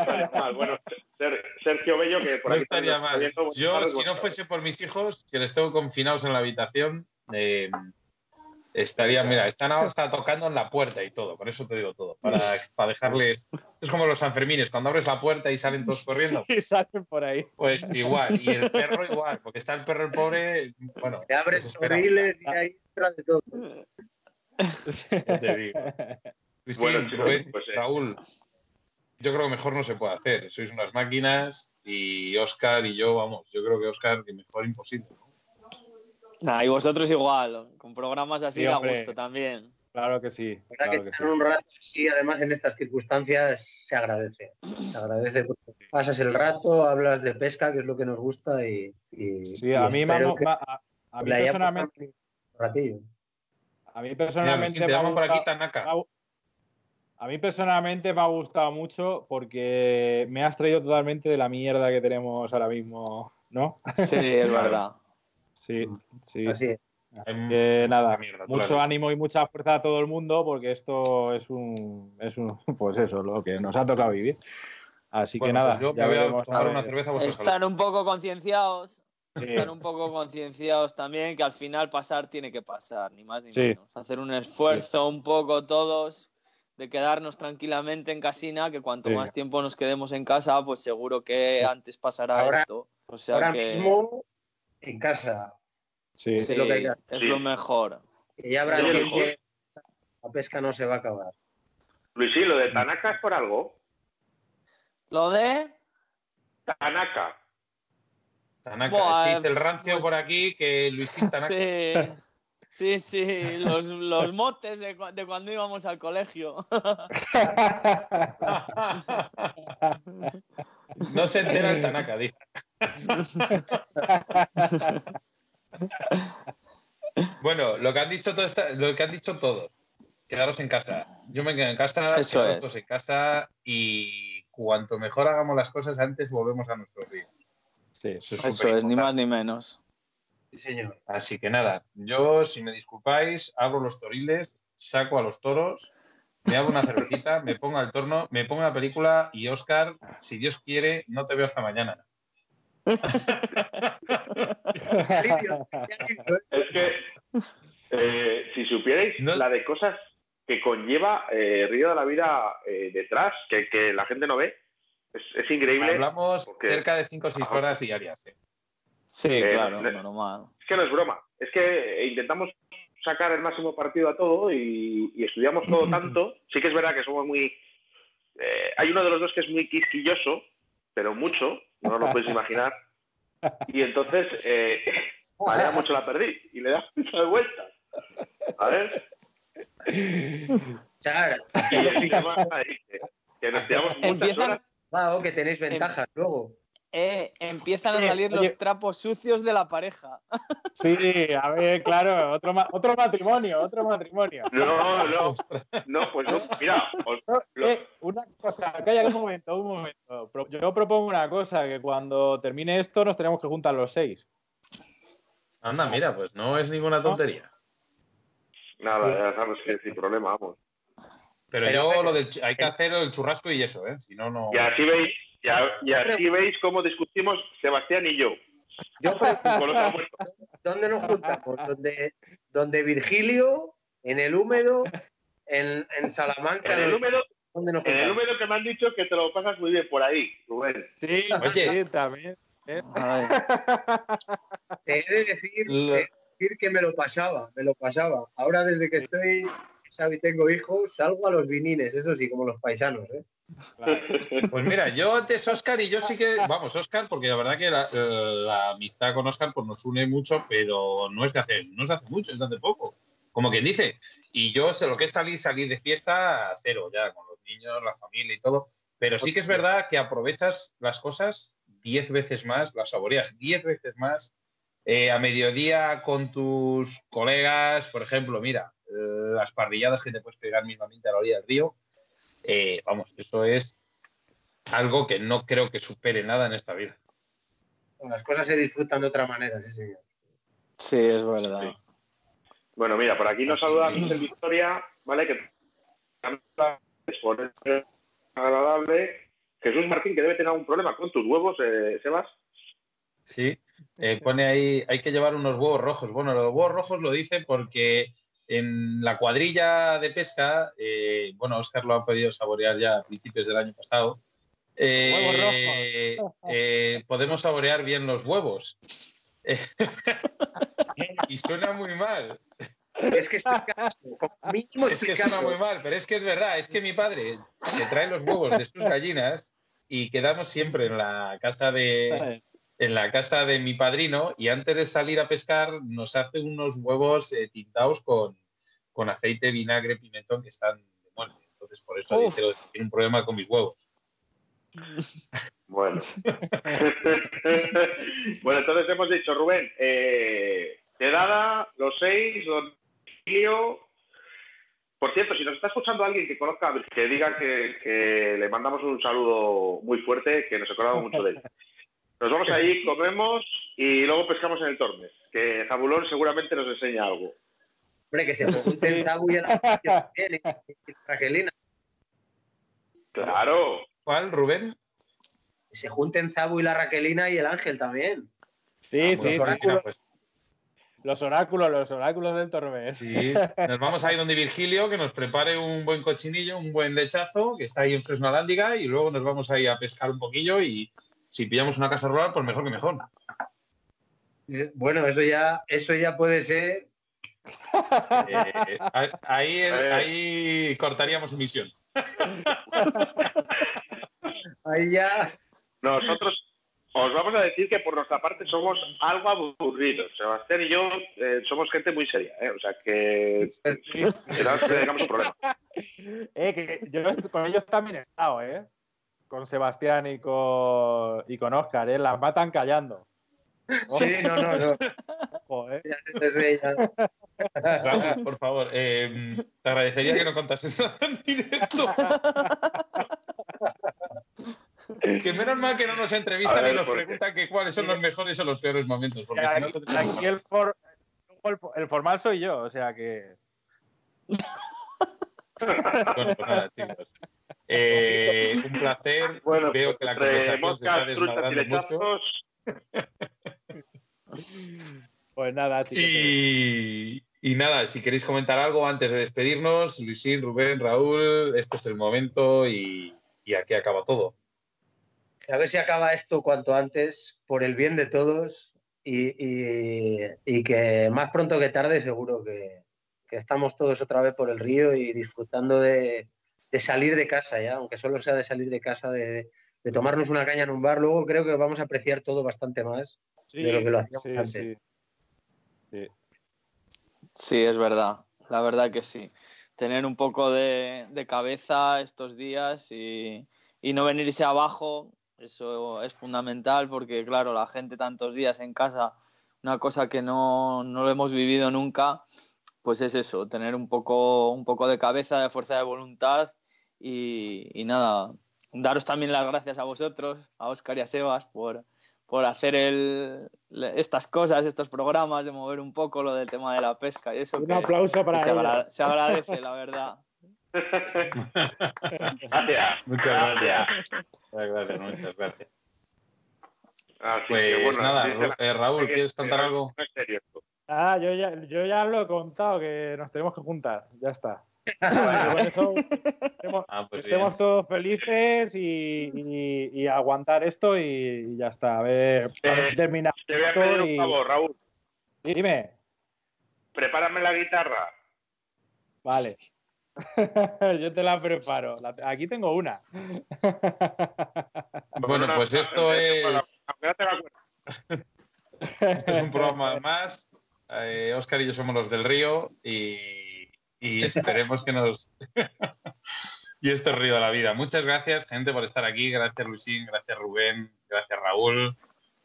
S4: estaría mal. Bueno, Ser- Sergio Bello, que por
S1: No
S4: aquí
S1: estaría mal. Yo, si no fuese por mis hijos, que les tengo confinados en la habitación, eh, estaría, mira, están ahora hasta tocando en la puerta y todo, por eso te digo todo, para, para dejarles... Es como los Sanfermines, cuando abres la puerta y salen todos corriendo,
S5: y salen por ahí.
S1: pues igual, y el perro igual, porque está el perro el pobre, bueno,
S3: Te abres toriles y ahí entra de todo.
S1: ya te digo. Cristín,
S4: Bueno, pues, eh.
S1: Raúl, yo creo que mejor no se puede hacer, sois unas máquinas y Oscar y yo, vamos, yo creo que Oscar, que mejor imposible. ¿no?
S2: Nah, y vosotros igual, con programas así
S5: Sí,
S2: da gusto también.
S5: Claro que sí.
S3: La
S5: Claro
S3: que
S5: que sí.
S3: un rato así, además en estas circunstancias, se agradece. Se agradece porque pasas el rato, hablas de pesca, que es lo que nos gusta, y, y-
S5: Sí,
S3: y
S5: a mí,
S3: que
S5: a, a- personalmente,
S3: un ratillo.
S5: a mí
S1: Mira,
S5: personalmente
S1: te
S5: me
S1: por aquí Tanaka.
S5: a mí personalmente me ha gustado mucho porque me has traído totalmente de la mierda que tenemos ahora mismo ¿no?
S2: Sí, es verdad.
S5: Sí, sí.
S3: Así es.
S5: Que nada,
S1: mierda,
S5: mucho
S1: claro.
S5: ánimo y mucha fuerza a todo el mundo porque esto es un, es un pues eso, lo que nos ha tocado vivir. Así
S1: Bueno,
S5: que nada,
S1: pues yo
S5: ya
S1: me voy a
S5: veremos
S1: tomar una cerveza a vuestra salud.
S2: Estar un poco concienciados,
S5: Sí,
S2: estar un poco concienciados también que al final pasar tiene que pasar, ni más ni
S5: Sí.
S2: menos. Hacer un esfuerzo un poco todos de quedarnos tranquilamente en casina, que cuanto
S5: Sí.
S2: más tiempo nos quedemos en casa, pues seguro que antes pasará
S3: Ahora-
S2: esto. O sea
S3: Ahora
S2: que
S3: mismo en casa,
S5: sí.
S2: sí,
S3: es lo que hay que hacer.
S2: es
S4: Sí.
S2: lo mejor.
S3: que ya habrá
S4: Es
S3: tiempo,
S4: mejor.
S3: la pesca no se va a acabar.
S4: Luisí, lo de Tanaka es por algo.
S2: Lo de...
S4: Tanaka.
S1: Tanaka,
S2: Buah,
S1: es que dice el rancio
S2: pues-
S1: por aquí que Luisín Tanaka.
S2: Sí, sí, sí, los, los motes de, cu- de cuando íbamos al colegio.
S1: no se entera el Tanaka, dice. bueno, lo que han dicho todo esta- lo que han dicho todos. Quedaros en casa. Yo me quedo en casa,
S2: Eso
S1: quedaros
S2: es.
S1: todos en casa y cuanto mejor hagamos las cosas antes volvemos a nuestros días.
S5: Sí.
S1: Eso es,
S2: Eso es, ni más ni menos.
S3: Sí, señor.
S1: Así que nada, yo, si me disculpáis, abro los toriles, saco a los toros, me hago una cervecita, me pongo al torno, me pongo la película y Oscar, si Dios quiere, no te veo hasta mañana.
S3: Alivio, qué alivio, ¿eh?
S4: Es que, eh, si supierais
S1: No-
S4: la de cosas que conlleva eh, Río de la Vida eh, detrás, que, que la gente no ve, es, es increíble.
S1: Hablamos
S4: porque-
S1: cerca de 5 o 6 horas diarias.
S2: Sí,
S4: Eh,
S2: claro, normal.
S4: Es que no es broma. Es que intentamos sacar el máximo partido a todo y, y estudiamos todo tanto. Sí que es verdad que somos muy... eh, hay uno de los dos que es muy quisquilloso, pero mucho, no lo podéis imaginar. Y entonces eh, marea mucho la perdiz y le da muchas vueltas. A ver.
S3: Char,
S4: Y el tema ahí, que- que nos tiramos muchas
S2: Empiezan,
S4: horas.
S3: Vao, que tenéis ventajas luego.
S2: Eh, empiezan a salir
S5: oye.
S2: los trapos sucios de la pareja.
S5: Sí, a ver, claro, otro, ma- otro matrimonio, otro matrimonio.
S4: No, no, no, pues no. Mira, os-
S5: eh, una cosa, calla un momento, un momento. Yo propongo una cosa, que cuando termine esto nos tenemos que juntar los seis.
S1: Anda, mira, pues no es ninguna tontería.
S4: nada, ya sabes que sin problema, vamos.
S1: Pero,
S3: Pero-
S1: yo lo del hay que hacer el churrasco y eso, ¿eh? Si no, no.
S4: Y así veis, y, a- y así veis cómo discutimos Sebastián y yo.
S3: Yo. ¿dónde nos juntamos? ¿Donde, donde Virgilio? ¿En el húmedo? ¿En, en Salamanca?
S4: En el húmedo,
S3: ¿Dónde nos
S4: en el húmedo que me han dicho que te lo pasas muy bien por ahí, Rubén.
S5: Sí,
S1: Oye.
S5: sí, también. ¿eh?
S3: Te he de decir,
S2: Lo-
S3: de decir que me lo pasaba, me lo pasaba. Ahora desde que estoy, sabes, tengo hijos, salgo a los vinines, eso sí, como los paisanos, ¿eh?
S5: Claro.
S1: Pues mira, yo antes Oscar y yo sí que, vamos, Oscar, porque la verdad que la, la amistad con Oscar pues nos une mucho, pero no es de hace, no es de hace mucho, es de hace poco, como quien dice. Y yo sé lo que es salir, salir de fiesta, cero ya, con los niños, la familia y todo. Pero sí que es verdad que aprovechas las cosas diez veces más, las saboreas diez veces más. eh, a mediodía con tus colegas, por ejemplo, mira, eh, las parrilladas que te puedes pegar mismamente a la orilla del río. Eh, vamos, eso es algo que no creo que supere nada en esta vida.
S3: Las cosas se disfrutan de otra manera, sí, señor.
S2: sí, es verdad.
S4: Bueno, mira, por aquí nos saluda Miguel Victoria, ¿vale? Que es por ser agradable. Jesús Martín, que debe tener algún problema con tus huevos, eh, Sebas.
S1: Sí, eh, pone ahí, hay que llevar unos huevos rojos. Bueno, los huevos rojos lo dice porque en la cuadrilla de pesca, eh, bueno, Oscar lo ha podido saborear ya a principios del año pasado. eh, eh, podemos saborear bien los huevos. y suena muy mal.
S3: Es que mínimo
S1: Es que suena muy mal, pero es que es verdad, es que mi padre se trae los huevos de sus gallinas y quedamos siempre en la casa de en la casa de mi padrino y antes de salir a pescar nos hace unos huevos eh, tintados con, con aceite, vinagre, pimentón que están de muerte. Entonces por eso que tiene un problema con mis huevos.
S4: Bueno. bueno, entonces hemos dicho, Rubén, eh, quedada, los seis, don Emilio. Por cierto, si nos está escuchando alguien que conozca, que diga que, que le mandamos un saludo muy fuerte, que nos acordamos mucho de él. Nos vamos ahí, comemos y luego pescamos en el Tormes, que Jabulón seguramente nos enseña algo.
S3: Hombre, que se junten Zabu y el y la Raquelina.
S4: Claro.
S1: ¿Cuál, Rubén?
S3: Que se junten Zabu y la Raquelina y el Ángel también.
S5: Sí,
S1: Pues,
S5: sí, sí.
S1: mira, pues,
S5: Los oráculos, los oráculos del Tormes.
S1: sí. Nos vamos ahí donde Virgilio, que nos prepare un buen cochinillo, un buen lechazo, que está ahí en Fresno Alándiga, y luego nos vamos ahí a pescar un poquillo y si pillamos una casa rural, pues mejor que mejor.
S3: Eh, Bueno, eso ya, eso ya puede ser.
S1: Eh, ahí, ahí cortaríamos emisión.
S3: Ahí ya.
S4: Nosotros os vamos a decir que por nuestra parte somos algo aburridos. Sebastián y yo eh, somos gente muy seria, ¿eh? o sea que que tengamos un problema.
S5: Eh, que yo con ellos también he estado, ¿eh? Con Sebastián y con, y con Oscar, ¿eh? Las matan callando.
S3: Sí, no, no, no.
S5: Joder.
S3: Ya.
S1: Raúl, por favor, eh, te agradecería que no contases nada en directo. Que menos mal que no nos entrevistan
S4: ver,
S1: y nos preguntan que cuáles son los mejores o los peores momentos. Porque si no,
S5: Aquí,
S1: tendríamos-
S5: aquí el, for- el, el formal soy yo, o sea que.
S1: Bueno, pues nada, chicos. Eh, un placer.
S4: Bueno,
S1: Veo que la conversación se está desmadrando mucho.
S5: Pues nada.
S1: Y, y nada, si queréis comentar algo antes de despedirnos, Luisín, Rubén, Raúl, este es el momento y, y aquí acaba todo.
S3: A ver si acaba esto cuanto antes, por el bien de todos, y, y- y que más pronto que tarde seguro que, que estamos todos otra vez por el río y disfrutando de, de salir de casa ya, aunque solo sea de salir de casa, de, de tomarnos una caña en un bar. Luego creo que vamos a apreciar todo bastante más.
S5: Sí,
S3: de lo que lo hacíamos
S5: sí,
S3: antes.
S5: sí.
S2: Sí, es verdad. La verdad que sí. Tener un poco de, de cabeza estos días y, y no venirse abajo, eso es fundamental porque, claro, la gente tantos días en casa, una cosa que no, no lo hemos vivido nunca, pues es eso, tener un poco, un poco de cabeza, de fuerza de voluntad y, y nada, daros también las gracias a vosotros, a Óscar y a Sebas, por, por hacer el, estas cosas, estos programas, de mover un poco lo del tema de la pesca y eso.
S5: Un
S2: que-
S5: aplauso para
S2: que se,
S5: ellos.
S2: agra- se agradece, la verdad.
S4: Gracias.
S1: Muchas gracias. Muchas gracias, muchas gracias.
S4: Así
S1: Pues
S4: que, bueno,
S1: nada,
S4: la-
S1: eh, Raúl, ¿quieres contar algo?
S5: Ah, yo ya, yo ya lo he contado, que nos tenemos que juntar. Ya está. Eso estemos,
S1: Ah, pues
S5: estemos todos felices y, y- y aguantar esto y, y ya está. A ver, termina
S4: Te voy a pedir un
S5: y-
S4: favor, Raúl.
S5: Dime.
S4: Prepárame la guitarra.
S5: Vale. Yo te la preparo. La- aquí tengo una.
S1: Bueno,
S4: Una-
S1: pues esto es, esto es un programa más. Eh, Óscar y yo somos los del río y, y esperemos que nos... y esto es Río de la Vida. Muchas gracias, gente, por estar aquí. Gracias, Luisín. Gracias, Rubén. Gracias, Raúl.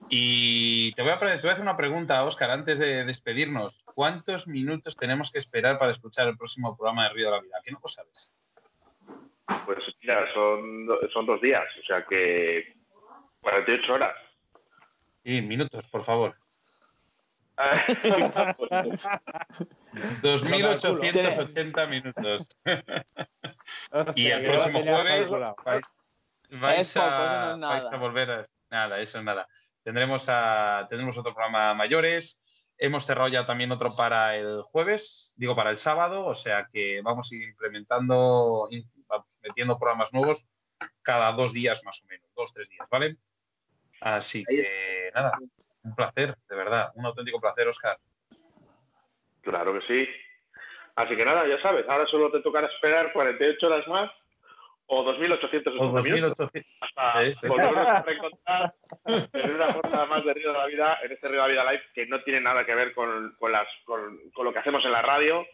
S1: Y te voy a, te voy a hacer una pregunta, Óscar, antes de despedirnos. ¿Cuántos minutos tenemos que esperar para escuchar el próximo programa de Río de la Vida? ¿Qué no lo sabes?
S4: Pues mira, son, son dos días, o sea que 48 horas.
S1: Sí, minutos, por favor.
S5: Pues
S1: 2.880 minutos.
S5: Hostia,
S1: Y el próximo jueves vais, vais
S2: Es poco, eso no
S1: a, vais a volver a... Nada, eso es nada. Tendremos, a, tendremos otro programa mayores. Hemos cerrado ya también otro para el jueves, digo para el sábado, o sea que vamos a ir implementando, vamos metiendo programas nuevos cada dos días más o menos, dos, tres días, ¿vale? Así que nada, un placer, de verdad, un auténtico placer, Oscar.
S4: Claro que sí. Así que nada, ya sabes, ahora solo te tocará esperar 48 horas más o 2.880
S1: O
S4: minutos
S1: 2.800.
S4: hasta
S1: Este.
S4: volvernos a reencontrar en una jornada más de Río de la Vida, en este Río de la Vida Live, que no tiene nada que ver con, con las, con, con lo que hacemos en la radio.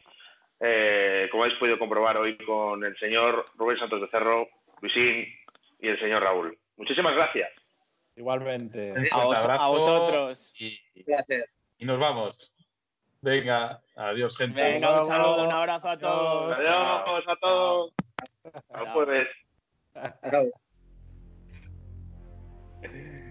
S4: Eh, como habéis podido comprobar hoy con el señor Rubén Santos de Cerro, Luisín y el señor Raúl. Muchísimas gracias.
S5: Igualmente.
S2: A, a, vosotros.
S1: Y, y, nos vamos. Venga, adiós, gente.
S2: Venga, un saludo, un abrazo a todos.
S4: Adiós a todos. Hasta el jueves.